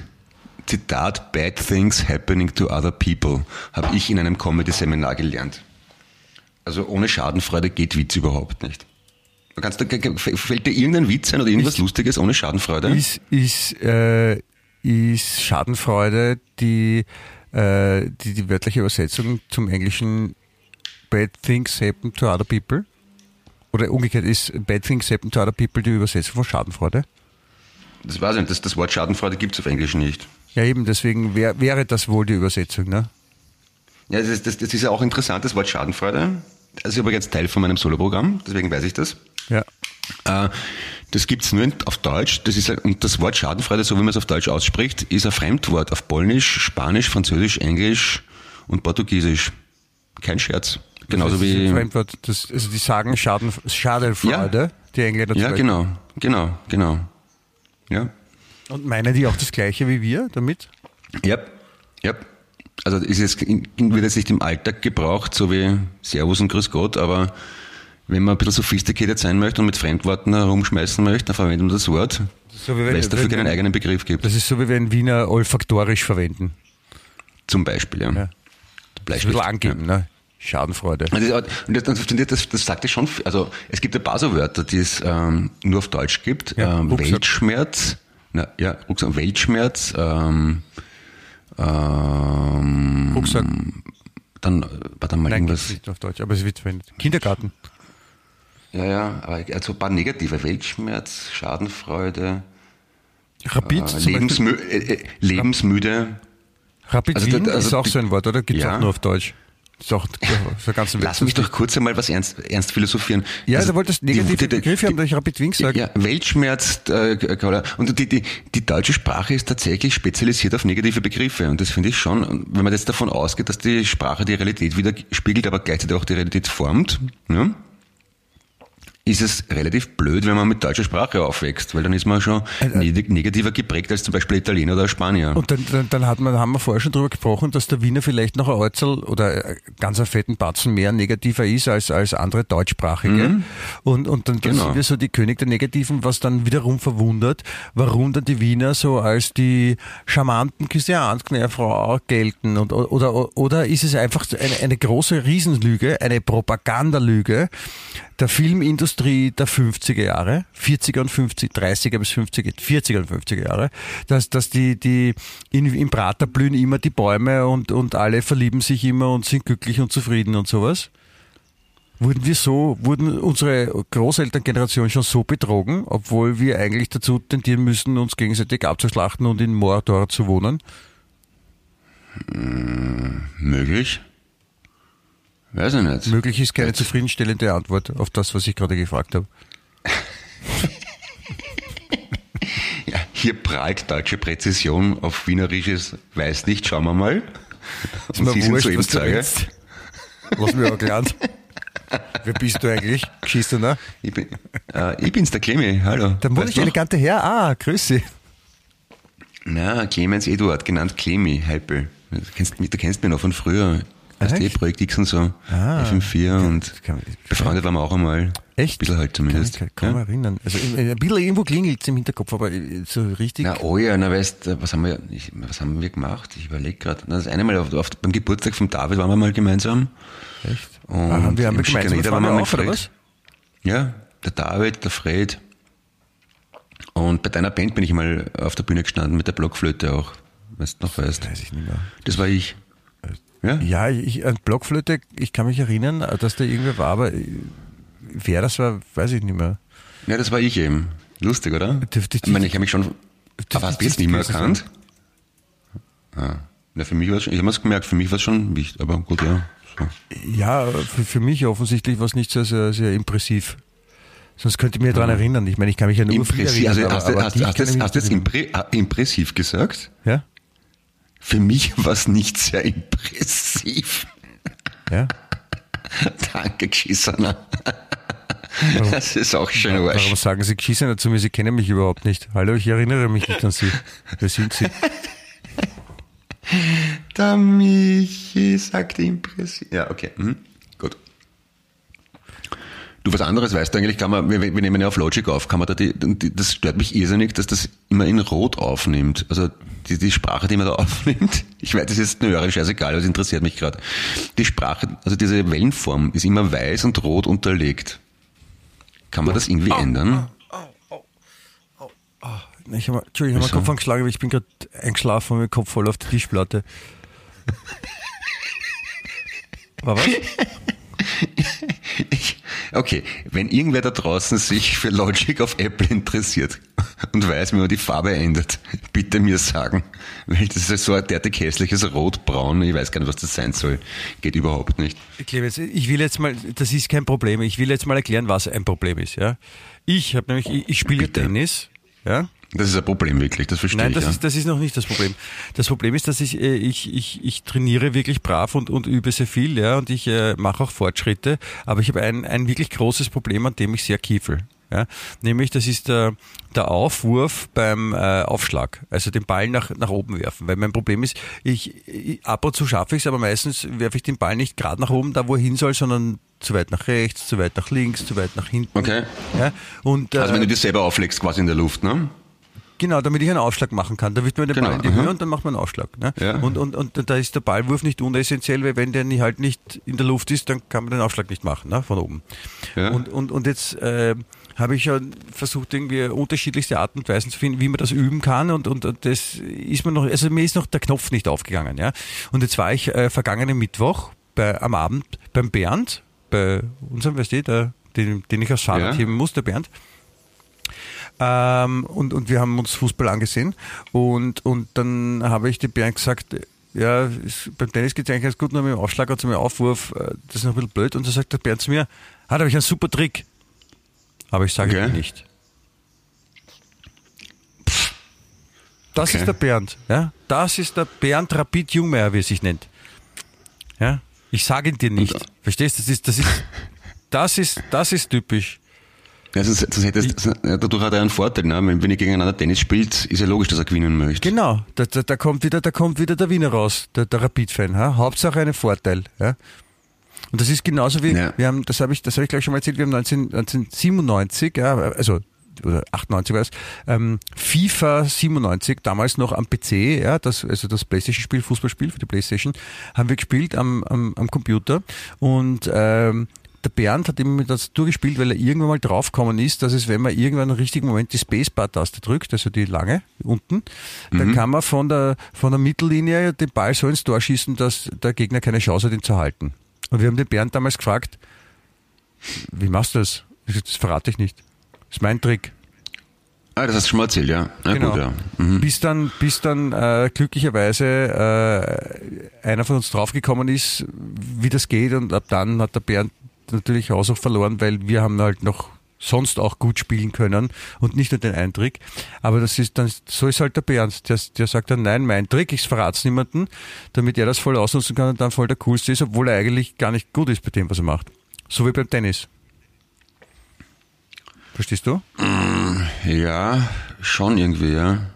Zitat, bad things happening to other people, habe ich in einem Comedy-Seminar gelernt. Also ohne Schadenfreude geht Witz überhaupt nicht. Kannst du, fällt dir irgendein Witz ein oder irgendwas ist, Lustiges ohne Schadenfreude? Ist, ist, äh, ist Schadenfreude die, äh, die, die wörtliche Übersetzung zum Englischen Bad things happen to other people? Oder umgekehrt ist Bad things happen to other people die Übersetzung von Schadenfreude? Das weiß ich nicht, das, das Wort Schadenfreude gibt es auf Englisch nicht. Ja, eben, deswegen wär, wäre das wohl die Übersetzung, ne? Ja, das, das, das ist ja auch interessant, das Wort Schadenfreude. Das ist übrigens Teil von meinem Soloprogramm, deswegen weiß ich das. Ja. Äh, das gibt's nur auf Deutsch. Das ist, und das Wort Schadenfreude, so wie man es auf Deutsch ausspricht, ist ein Fremdwort auf Polnisch, Spanisch, Französisch, Englisch und Portugiesisch. Kein Scherz. Genauso das ist wie. Ein Fremdwort. Das, also die sagen Schaden, Schadenfreude, ja. die Engländer. Ja, genau, genau, genau. Ja. Und meinen die auch das Gleiche wie wir damit? Ja, ja. Also ist es, wird jetzt nicht im Alltag gebraucht, so wie Servus und Grüß Gott, aber wenn man ein bisschen sophisticated sein möchte und mit Fremdworten herumschmeißen möchte, dann verwendet man das Wort, so weil es dafür keinen eigenen Begriff gibt. Das ist so, wie wir in Wiener olfaktorisch verwenden. Zum Beispiel, ja. ja. Das ein bisschen angeben, ja. ne? Schadenfreude. Und das, das, das, das sagt ja schon, also es gibt ein paar so Wörter, die es ähm, nur auf Deutsch gibt. Ja, ähm, Weltschmerz, na, ja, Rucksack, Weltschmerz, ähm, ähm, Rucksack. Dann war dann mal Nein, irgendwas. Nicht auf Deutsch, aber es wird verwendet. Kindergarten. Ja, ja, aber also ein paar negative. Weltschmerz, Schadenfreude. Rapid, äh, lebensmü äh, äh, lebensmüde. Rapid also, Wien also, ist auch so ein Wort, oder? Gibt es ja. auch nur auf Deutsch. Ist auch so ganz Lass mich doch kurz einmal was ernst, ernst philosophieren. Ja, also, du wolltest negative Begriffe haben, durch Rapid Wien gesagt. Ja, Weltschmerz, äh, und die, die, die deutsche Sprache ist tatsächlich spezialisiert auf negative Begriffe. Und das finde ich schon, wenn man jetzt davon ausgeht, dass die Sprache die Realität widerspiegelt, aber gleichzeitig auch die Realität formt, ja, ist es relativ blöd, wenn man mit deutscher Sprache aufwächst, weil dann ist man schon äh, äh. negativer geprägt als zum Beispiel Italiener oder Spanier. Und dann, dann, dann hat man, haben wir vorher schon darüber gesprochen, dass der Wiener vielleicht noch ein Orzel oder ganz einen fetten Batzen mehr negativer ist als, als andere deutschsprachige. Mhm. Und, und dann, genau. sind wir so die König der Negativen, was dann wiederum verwundert, warum dann die Wiener so als die charmanten Christiansknärfrau gelten. Und, oder, oder ist es einfach eine, eine große Riesenlüge, eine Propagandalüge, der Filmindustrie der 50er Jahre, 40er und 50, 30er bis 50er, 40er und 50er Jahre, dass, dass die, die in, im Prater blühen immer die Bäume und, und alle verlieben sich immer und sind glücklich und zufrieden und sowas? Wurden wir so, wurden unsere Großelterngeneration schon so betrogen, obwohl wir eigentlich dazu tendieren müssen, uns gegenseitig abzuschlachten und in Mordor zu wohnen? Hm, möglich. Weiß ich nicht. Möglich ist keine zufriedenstellende Antwort auf das, was ich gerade gefragt habe. ja, hier prahlt deutsche Präzision auf wienerisches Weiß nicht. Schauen wir mal. Ist Und Sie sind soeben Zeuge. Lass mich auch gelernt. Wer bist du eigentlich? Geschissener? Ich, bin, äh, ich bin's, der Clemens. Hallo. Der monatlich elegante Herr. Ah, grüß Sie. Na, Clemens Eduard, genannt Clemi, Heipel. Du kennst, du kennst mich noch von früher. Du, Projekt X und so, ah, FM4 und kann, befreundet waren wir auch einmal. Echt? Ein bisschen halt zumindest. Kann, kann, kann ja. erinnern. Also ein bisschen irgendwo klingelt es im Hinterkopf, aber so richtig. Na, oh ja, na weißt was haben wir, was haben wir gemacht? Ich überlege gerade. Das eine Mal auf, auf, beim Geburtstag von David waren wir mal gemeinsam. Echt? Und ah, wir haben wir gemeinsam waren wir mal auf, oder was? Ja, der David, der Fred. Und bei deiner Band bin ich mal auf der Bühne gestanden mit der Blockflöte auch. Weißt du noch, weißt? Weiß ich nicht mehr. Das war ich. Ja, ja ich, an Blockflöte, ich kann mich erinnern, dass da irgendwer war, aber wer das war, weiß ich nicht mehr. Ja, das war ich eben. Lustig, oder? Ich, meine, ich habe mich schon. Aber hast du jetzt nicht mehr erkannt? Ah. Ja, für mich war schon, ich habe es gemerkt, für mich war es schon wichtig, aber gut, ja. So. Ja, für, für mich offensichtlich war es nicht sehr, sehr, sehr impressiv. Sonst könnte ich mich daran erinnern. Ich meine, ich kann mich ja nur impressiv, erinnern. Also hast, du, hast, hast, hast du jetzt impre, impressiv gesagt? Ja. Für mich war es nicht sehr impressiv. Ja. Danke, Geschissener. Das ist auch schön warum, warum sagen Sie Geschissener zu mir? Sie kennen mich überhaupt nicht. Hallo, ich erinnere mich nicht an Sie. Wer sind Sie? Der Michi sagt impressiv. Ja, okay. Mhm. Du, was anderes weißt du eigentlich, kann man, wir, wir nehmen ja auf Logic auf, kann man da die, die, das stört mich irrsinnig, dass das immer in Rot aufnimmt. Also die, die Sprache, die man da aufnimmt, ich weiß, das ist eine scheißegal, das interessiert mich gerade. Die Sprache, also diese Wellenform ist immer weiß und rot unterlegt. Kann man das irgendwie ändern? Ich habe Entschuldigung, ich habe meinen Kopf angeschlagen, aber ich bin gerade eingeschlafen und mein Kopf voll auf die Tischplatte. War was? Ich, okay, wenn irgendwer da draußen sich für Logic auf Apple interessiert und weiß, wie man die Farbe ändert, bitte mir sagen. Weil das ist so ein derartig hässliches Rot-Braun, ich weiß gar nicht, was das sein soll. Geht überhaupt nicht. Clemens, ich will jetzt mal, das ist kein Problem, ich will jetzt mal erklären, was ein Problem ist. Ja? Ich habe nämlich, ich, ich spiele Tennis. Ja? Das ist ein Problem wirklich, das verstehe Nein, ich. Nein, das, ja. ist, das ist noch nicht das Problem. Das Problem ist, dass ich, äh, ich, ich, ich trainiere wirklich brav und, und übe sehr viel, ja, und ich äh, mache auch Fortschritte, aber ich habe ein, ein wirklich großes Problem, an dem ich sehr kiefel. Ja, nämlich das ist der, der Aufwurf beim äh, Aufschlag, also den Ball nach, nach oben werfen. Weil mein Problem ist, ich, ich ab und zu schaffe ich es, aber meistens werfe ich den Ball nicht gerade nach oben, da wo er hin soll, sondern zu weit nach rechts, zu weit nach links, zu weit nach hinten. Okay. Ja, und, also wenn äh, du dir selber auflegst, quasi in der Luft, ne? Genau, damit ich einen Aufschlag machen kann. Da wirft man den Genau, Ball in die aha. Höhe und dann macht man einen Aufschlag. Ne? Ja. Und, und, und da ist der Ballwurf nicht unessentiell, weil wenn der nicht halt nicht in der Luft ist, dann kann man den Aufschlag nicht machen, ne? von oben. Ja. Und, und, und jetzt äh, habe ich schon versucht, irgendwie unterschiedlichste Arten und Weisen zu finden, wie man das üben kann. Und, und, und das ist mir noch, also mir ist noch der Knopf nicht aufgegangen. Ja? Und jetzt war ich äh, vergangenen Mittwoch bei, am Abend beim Bernd, bei unserem, weißt du, der, den, den ich aufs Fahrrad Ja. heben muss, der Bernd. Ähm, und, und wir haben uns Fußball angesehen und, und dann habe ich dem Bernd gesagt, ja, es, beim Tennis geht es eigentlich ganz gut, nur mit dem Aufschlag und mit dem Aufwurf, äh, das ist noch ein bisschen blöd. Und so sagt der Bernd zu mir, ah, da habe ich einen super Trick. Aber ich sage Okay. ihn nicht. Das Okay. ist der Bernd, ja. Das ist der Bernd Rapid Jungmeier, wie er sich nennt. Ja. Ich sage ihn dir nicht. Verstehst du? Das ist, das ist, das ist, das ist typisch. Ja, sonst, sonst hättest, dadurch hat er einen Vorteil, ne? wenn, wenn ihr gegeneinander Tennis spielt, ist ja logisch, dass er gewinnen möchte. Genau, da, da, da, kommt wieder, da kommt wieder der Wiener raus, der, der Rapid-Fan. Ha? Hauptsache einen Vorteil. Ja? Und das ist genauso wie, Ja. wir haben, das habe ich, das habe ich gleich schon mal erzählt, wir haben 19, 1997, ja, also oder 98 war es, ähm, FIFA 97, damals noch am PC, ja, das, also das Playstation-Spiel, Fußballspiel für die Playstation, haben wir gespielt am, am, am Computer und ähm, der Bernd hat immer das durchgespielt, weil er irgendwann mal draufgekommen ist, dass es, wenn man irgendwann im richtigen Moment die Spacebar-Taste drückt, also die lange unten, dann kann man von der, von der Mittellinie den Ball so ins Tor schießen, dass der Gegner keine Chance hat, ihn zu halten. Und wir haben den Bernd damals gefragt, wie machst du das? Das verrate ich nicht. Das ist mein Trick. Ah, das hast du schon mal erzählt, ja. Na Genau. gut, ja. Mhm. Bis dann, bis dann äh, glücklicherweise äh, einer von uns draufgekommen ist, wie das geht und ab dann hat der Bernd natürlich auch verloren, weil wir haben halt noch sonst auch gut spielen können und nicht nur den einen Trick. Aber das ist dann, so ist halt der Bernd, der, der sagt dann, nein, mein Trick, ich verrat's niemanden, damit er das voll ausnutzen kann und dann voll der coolste ist, obwohl er eigentlich gar nicht gut ist bei dem, was er macht. So wie beim Tennis. Verstehst du? Ja, schon irgendwie, ja.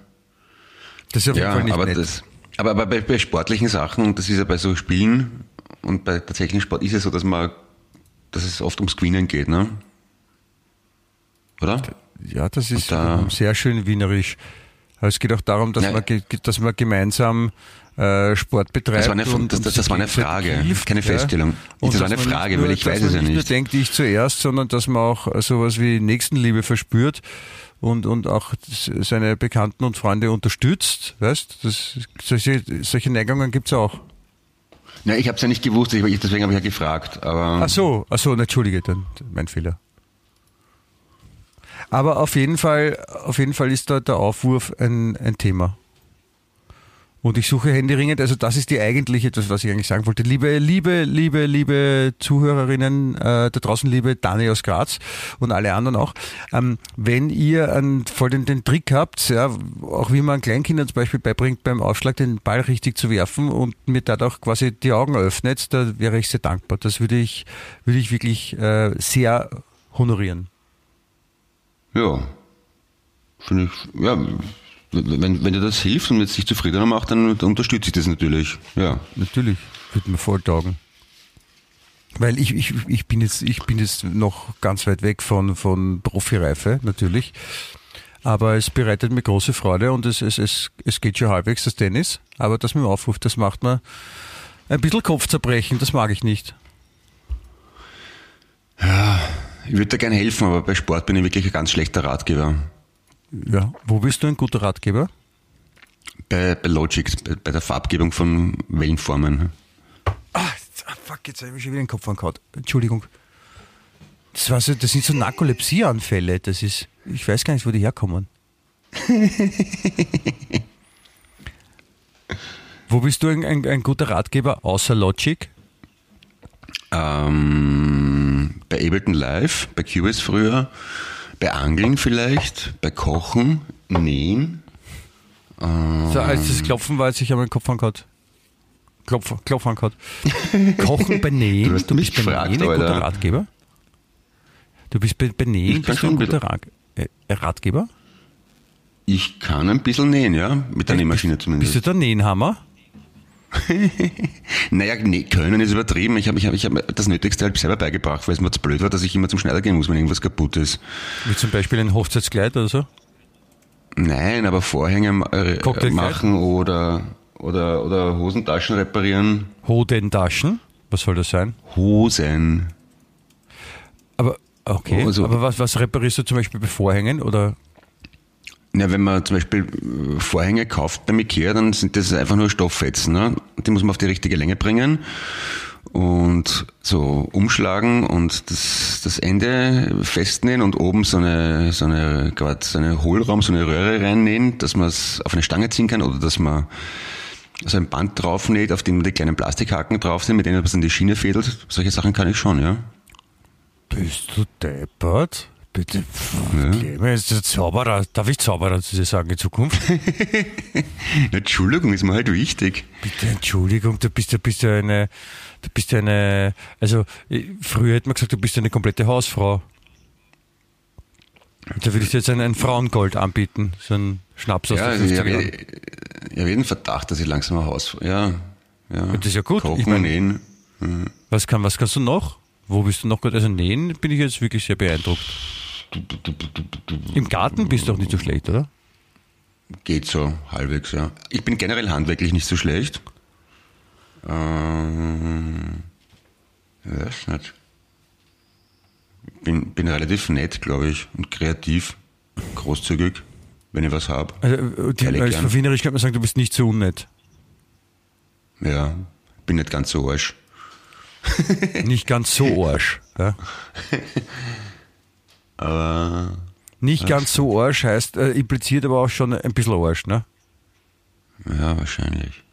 Das ist auf jeden Ja, Fall nicht aber, nett. das, aber, aber bei, bei sportlichen Sachen, und das ist ja bei so Spielen und bei tatsächlichen Sport ist es so, dass man, dass es oft ums Gewinnen geht, ne? Oder? Ja, das ist da- sehr schön wienerisch. Aber es geht auch darum, dass, Ja. man, dass man gemeinsam äh, Sport betreibt. Das war eine- und, das- das- das war eine Frage, keine Feststellung. Und Das war eine Frage, nur, weil ich weiß es ja nicht. nicht. nur denkt, ich zuerst, sondern dass man auch sowas wie Nächstenliebe verspürt und, und auch seine Bekannten und Freunde unterstützt. Weißt? Das, solche, solche Neigungen gibt's auch. Ja, ich habe es ja nicht gewusst, ich, deswegen habe ich ja gefragt. Aber Ach so, ach so, entschuldige, dann mein Fehler. Aber auf jeden Fall, auf jeden Fall ist da der Aufwurf ein, ein Thema. Und ich suche händeringend, also das ist die eigentliche, das, was ich eigentlich sagen wollte. Liebe, liebe, liebe, liebe Zuhörerinnen äh, da draußen, liebe Dani aus Graz und alle anderen auch, ähm, wenn ihr einen, voll den, den Trick habt, ja, auch wie man Kleinkindern zum Beispiel beibringt, beim Aufschlag den Ball richtig zu werfen und mir dadurch quasi die Augen öffnet, da wäre ich sehr dankbar. Das würde ich, würde ich wirklich äh, sehr honorieren. ja, finde ich, ja, wenn, wenn dir das hilft und jetzt dich zufriedener macht, dann unterstütze ich das natürlich. Ja. Natürlich, würde mir voll taugen. Weil ich, ich, ich, bin jetzt, ich bin jetzt noch ganz weit weg von, von Profireife, natürlich. Aber es bereitet mir große Freude und es, es, es, es geht schon halbwegs das Tennis. Aber das mit dem Aufruf, das macht mir ein bisschen Kopfzerbrechen, das mag ich nicht. Ich würde dir gerne helfen, aber bei Sport bin ich wirklich ein ganz schlechter Ratgeber. Ja. Wo bist du ein guter Ratgeber? Bei, bei Logic, bei, bei der Farbgebung von Wellenformen. Ah, fuck, jetzt habe ich schon wieder den Kopf angehauen. Entschuldigung. Das, war so, das sind so Narkolepsieanfälle. Das ist, ich weiß gar nicht, wo die herkommen. wo bist du ein, ein, ein guter Ratgeber außer Logic? Ähm, bei Ableton Live, bei Cubase früher, bei Angeln vielleicht, bei Kochen, Nähen. So, als das Klopfen war, als ich einmal den Kopf angehaut. Klopf, Klopf angehaut. Kochen bei Nähen. Du Du bist bei gefragt, Nähen ein guter Alter. Ratgeber? Du bist bei, bei Nähen bist du ein guter Ra äh, Ratgeber? Ich kann ein bisschen nähen, ja, mit der Nähmaschine Bist zumindest. du der Nähenhammer? Naja, nee, können ist übertrieben. Ich habe ich hab, ich hab das Nötigste halt selber beigebracht, weil es mir zu blöd war, dass ich immer zum Schneider gehen muss, wenn irgendwas kaputt ist. Wie zum Beispiel ein Hochzeitskleid oder so? Nein, aber Vorhänge äh, machen oder, oder, oder Hosentaschen reparieren. Hodentaschen? Was soll das sein? Hosen. Aber, okay. Also- aber was, was reparierst du zum Beispiel bei Vorhängen oder? Ja, wenn man zum Beispiel äh, Vorhänge kauft beim Ikea, dann sind das einfach nur Stofffetzen. Ne? Die muss man auf die richtige Länge bringen und so umschlagen und das, das Ende festnähen und oben so eine, so eine, so eine Hohlraum, so eine Röhre reinnähen, dass man es auf eine Stange ziehen kann oder dass man so ein Band draufnäht, auf dem die kleinen Plastikhaken drauf sind, mit denen man in die Schiene fädelt. Solche Sachen kann ich schon, ja. Bist du deppert? Bitte, Clemens, ist der Zauberer. Darf ich Zauberer zu dir sagen in Zukunft? Entschuldigung, ist mir halt wichtig. Bitte, Entschuldigung, du bist ja, bist eine, du bist ja eine, also, eh, früher hätte man gesagt, du bist eine komplette Hausfrau. Da würde ich dir jetzt ein, ein Frauengold anbieten, so ein Schnaps aus Ja, den also ich 50er habe Jahren. ich hab jeden Verdacht, dass ich langsam ein Haus. Ja, ja. Das ist ja gut. Kochen Ich mein- nähen. Was, kann, was kannst du noch? Wo bist du noch gut? Also nähen bin ich jetzt wirklich sehr beeindruckt. Im Garten bist du auch nicht so schlecht, oder? Geht so, halbwegs, ja. Ich bin generell handwerklich nicht so schlecht. Ähm, ich weiß nicht. Bin, bin relativ nett, glaube ich, und kreativ, großzügig, wenn ich was habe. Also, die, Ehrlich als gern. Verfinerisch könnte man sagen, du bist nicht so unnett. Ja, bin nicht ganz so arsch. Nicht ganz so Arsch. Ja? Aber Nicht ganz so Arsch heißt, äh, impliziert aber auch schon ein bisschen Arsch, ne? ja, wahrscheinlich.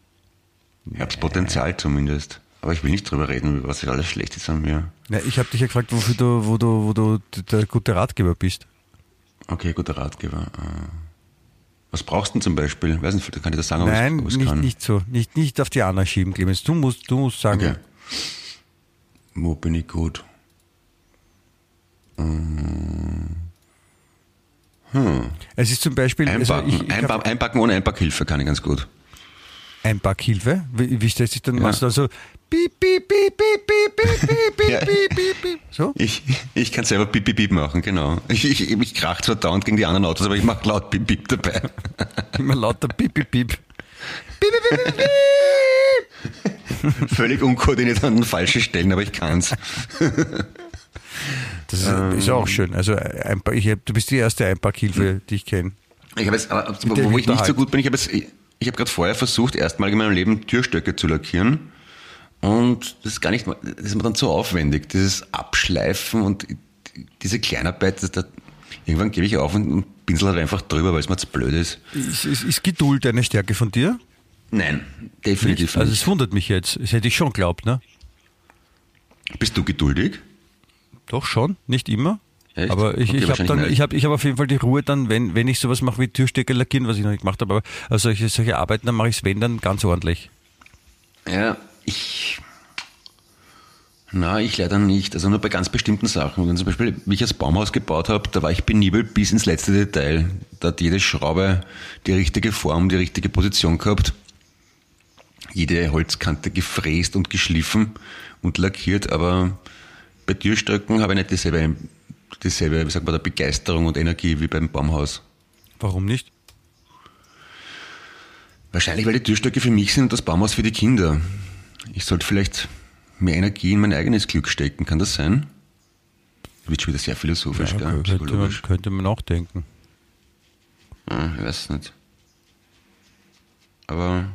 Ich habe das Potenzial zumindest. Aber ich will nicht drüber reden, was alles schlecht ist an mir. Ja, ich habe dich ja gefragt, wofür du, wo du, wo du der gute Ratgeber bist. Okay, guter Ratgeber. Äh, Was brauchst du denn zum Beispiel? Weiß nicht, kann ich das sagen, Nein, ich es nicht, kann? nicht so. Nicht, nicht auf die Anna schieben, Clemens. Du musst, du musst sagen, Okay. Wo bin ich gut? Hm. Es ist zum Beispiel. Einpacken, also ich, ich Einba Einbacken ohne Einpackhilfe kann ich ganz gut. Einpackhilfe? Wie, wie stellt sich dann? Ja. Machst du da so piep, piep, piep, piep, piep, piep, piep, piep, piep, piep. So? Ich, ich kann selber piep, piep, piep machen, genau. Ich, ich, ich krach zwar dauernd gegen die anderen Autos, aber ich mach laut piep, piep dabei. Immer lauter piep, piep, piep. Piep, piep, piep, piep. Völlig unkoordiniert an den falschen Stellen, aber ich kann's. Das ist, ist auch schön. Also Einpack, ich du bist die erste Einpackhilfe, die ich kenne. Ich habe jetzt, wo ich nicht so gut bin, ich habe jetzt, ich, ich habe gerade vorher versucht, erstmal in meinem Leben Türstöcke zu lackieren. Und das ist gar nicht, das ist mir dann zu aufwendig, dieses Abschleifen und diese Kleinarbeit, das, da, irgendwann gebe ich auf und, und pinsel halt einfach drüber, weil es mir zu blöd ist. Ist, ist, ist Geduld eine Stärke von dir? Nein, definitiv Also nicht. es wundert mich jetzt. Das hätte ich schon geglaubt, ne? Bist du geduldig? Doch schon, nicht immer. Echt? Aber ich, Okay, ich habe dann, ich habe, ich habe auf jeden Fall die Ruhe dann, wenn, wenn ich sowas mache wie Türstecker lackieren, was ich noch nicht gemacht habe, aber also solche, solche Arbeiten, dann mache ich es wenn dann ganz ordentlich. Ja, ich. Na, ich leider nicht. Also nur bei ganz bestimmten Sachen. Wenn zum Beispiel, wie ich das Baumhaus gebaut habe, da war ich benibelt bis ins letzte Detail. Da hat jede Schraube die richtige Form, die richtige Position gehabt. Jede Holzkante gefräst und geschliffen und lackiert, aber bei Türstöcken habe ich nicht dieselbe, dieselbe, wie sagt man, Begeisterung und Energie wie beim Baumhaus. Warum nicht? Wahrscheinlich, weil die Türstöcke für mich sind und das Baumhaus für die Kinder. Ich sollte vielleicht mehr Energie in mein eigenes Glück stecken, kann das sein? Wird schon wieder sehr philosophisch, Ja, gell? könnte, man, Psychologisch. könnte man auch denken. Ja, ich weiß nicht. Aber.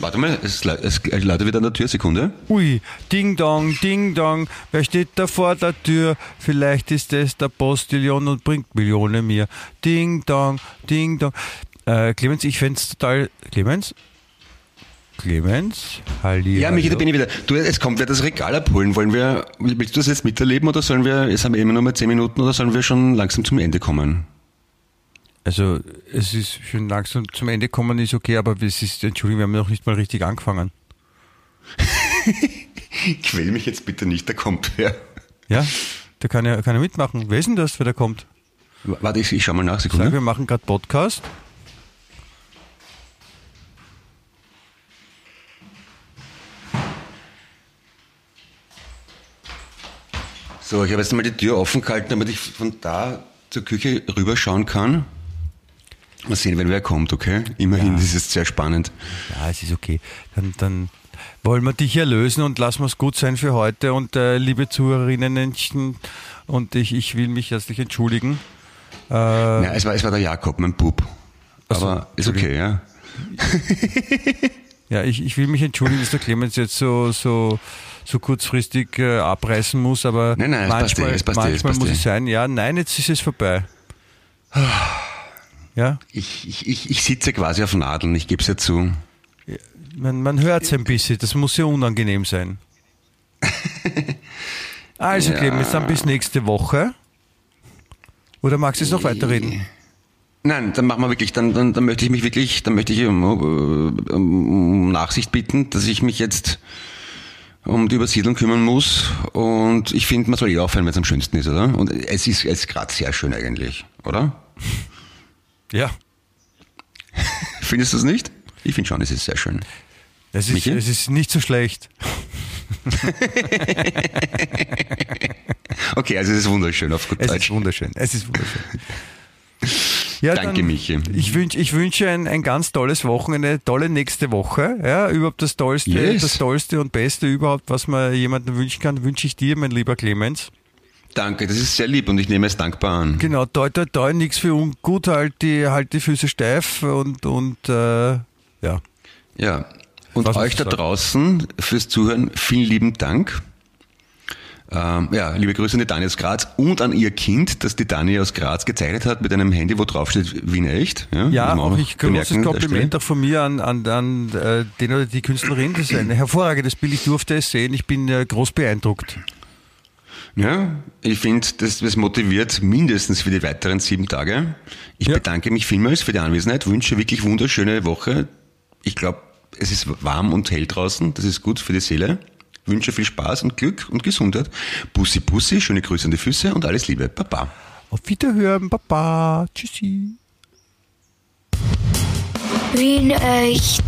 Warte mal, es, le- es läutet wieder an der Tür, Sekunde. Ui, Ding Dong, Ding Dong, wer steht da vor der Tür? Vielleicht ist es der Postillon und bringt Millionen mir. Ding Dong, Ding Dong. Äh, Clemens, ich fände es total. Clemens? Clemens? Halli. Ja, Michi, da bin ich wieder. Du, es kommt wer das Regal abholen. Wollen wir, willst du das jetzt miterleben oder sollen wir, jetzt haben wir immer nur mal 10 Minuten oder sollen wir schon langsam zum Ende kommen? Also, es ist schon langsam zum Ende kommen, ist okay, aber es ist, Entschuldigung, wir haben noch nicht mal richtig angefangen. Quäl mich jetzt bitte nicht, da kommt wer. Ja? Da kann er, kann er mitmachen. Wer ist denn das, wer da kommt? Warte, ich, ich schau mal nach, Sag, Sekunde. wir machen gerade Podcast. So, ich habe jetzt mal die Tür offen gehalten, damit ich von da zur Küche rüberschauen kann. Mal sehen, wenn wer kommt, okay? Immerhin, das ist sehr spannend. Ja, es ist okay. Dann, dann wollen wir dich erlösen und lassen wir es gut sein für heute. Und äh, liebe Zuhörerinnen und ich, ich will mich herzlich entschuldigen. Äh, Ja, es war, es war der Jakob, mein Bub. Ach so, Aber ist okay, ja. ja, ich, ich will mich entschuldigen, dass der Clemens jetzt so, so, so kurzfristig äh, abreißen muss, aber Nein, nein, es passt eh, manchmal, es passt eh, es manchmal passt muss eh. es sein. Ja, nein, jetzt ist es vorbei. Ja, Ich, ich, ich, ich sitze quasi auf Nadeln, ich gebe es ja zu. man, man hört es ein bisschen, das muss ja unangenehm sein. Also, Ja. Clemens, dann bis nächste Woche. Oder magst du jetzt noch weiterreden? Nein, dann machen wir wirklich, dann, dann, dann möchte ich mich wirklich, dann möchte ich um, um Nachsicht bitten, dass ich mich jetzt um die Übersiedlung kümmern muss. Und ich finde, man soll eh aufhören, wenn es am schönsten ist, oder? Und es ist, es ist gerade sehr schön eigentlich, oder? Ja. Findest du es nicht? Ich finde schon, es ist sehr schön. Es ist, es ist nicht so schlecht. Okay, also es ist wunderschön auf gut Es ist Deutsch. wunderschön. Es ist wunderschön. Ja, Danke, Michi. Ich, wünsch, ich wünsche ein, ein ganz tolles Wochenende, eine tolle nächste Woche. Ja, überhaupt das Tollste, Yes. das Tollste und Beste überhaupt, was man jemandem wünschen kann, wünsche ich dir, mein lieber Clemens. Danke, das ist sehr lieb und ich nehme es dankbar an. Genau, toi, toi, toi, nichts für ungut, halt die, halt die Füße steif und, und äh, ja. Ja. Und Was euch da sagen? draußen fürs Zuhören vielen lieben Dank. Ähm, ja, liebe Grüße an die Dani aus Graz und an ihr Kind, das die Dani aus Graz gezeichnet hat mit einem Handy, wo drauf steht Wien echt. Ja, Ja, man auch ich großes Kompliment auch von mir an, an, an äh, den oder die Künstlerin. Das ist ein hervorragendes Bild. Ich durfte es sehen. Ich bin äh, groß beeindruckt. Ja, ich finde, das, das motiviert mindestens für die weiteren sieben Tage. Ich Ja. bedanke mich vielmals für die Anwesenheit, wünsche wirklich wunderschöne Woche. Ich glaube, es ist warm und hell draußen, das ist gut für die Seele. Wünsche viel Spaß und Glück und Gesundheit. Bussi, Bussi, schöne Grüße an die Füße und alles Liebe. Baba. Auf Wiederhören, Baba. Tschüssi. Wien echt.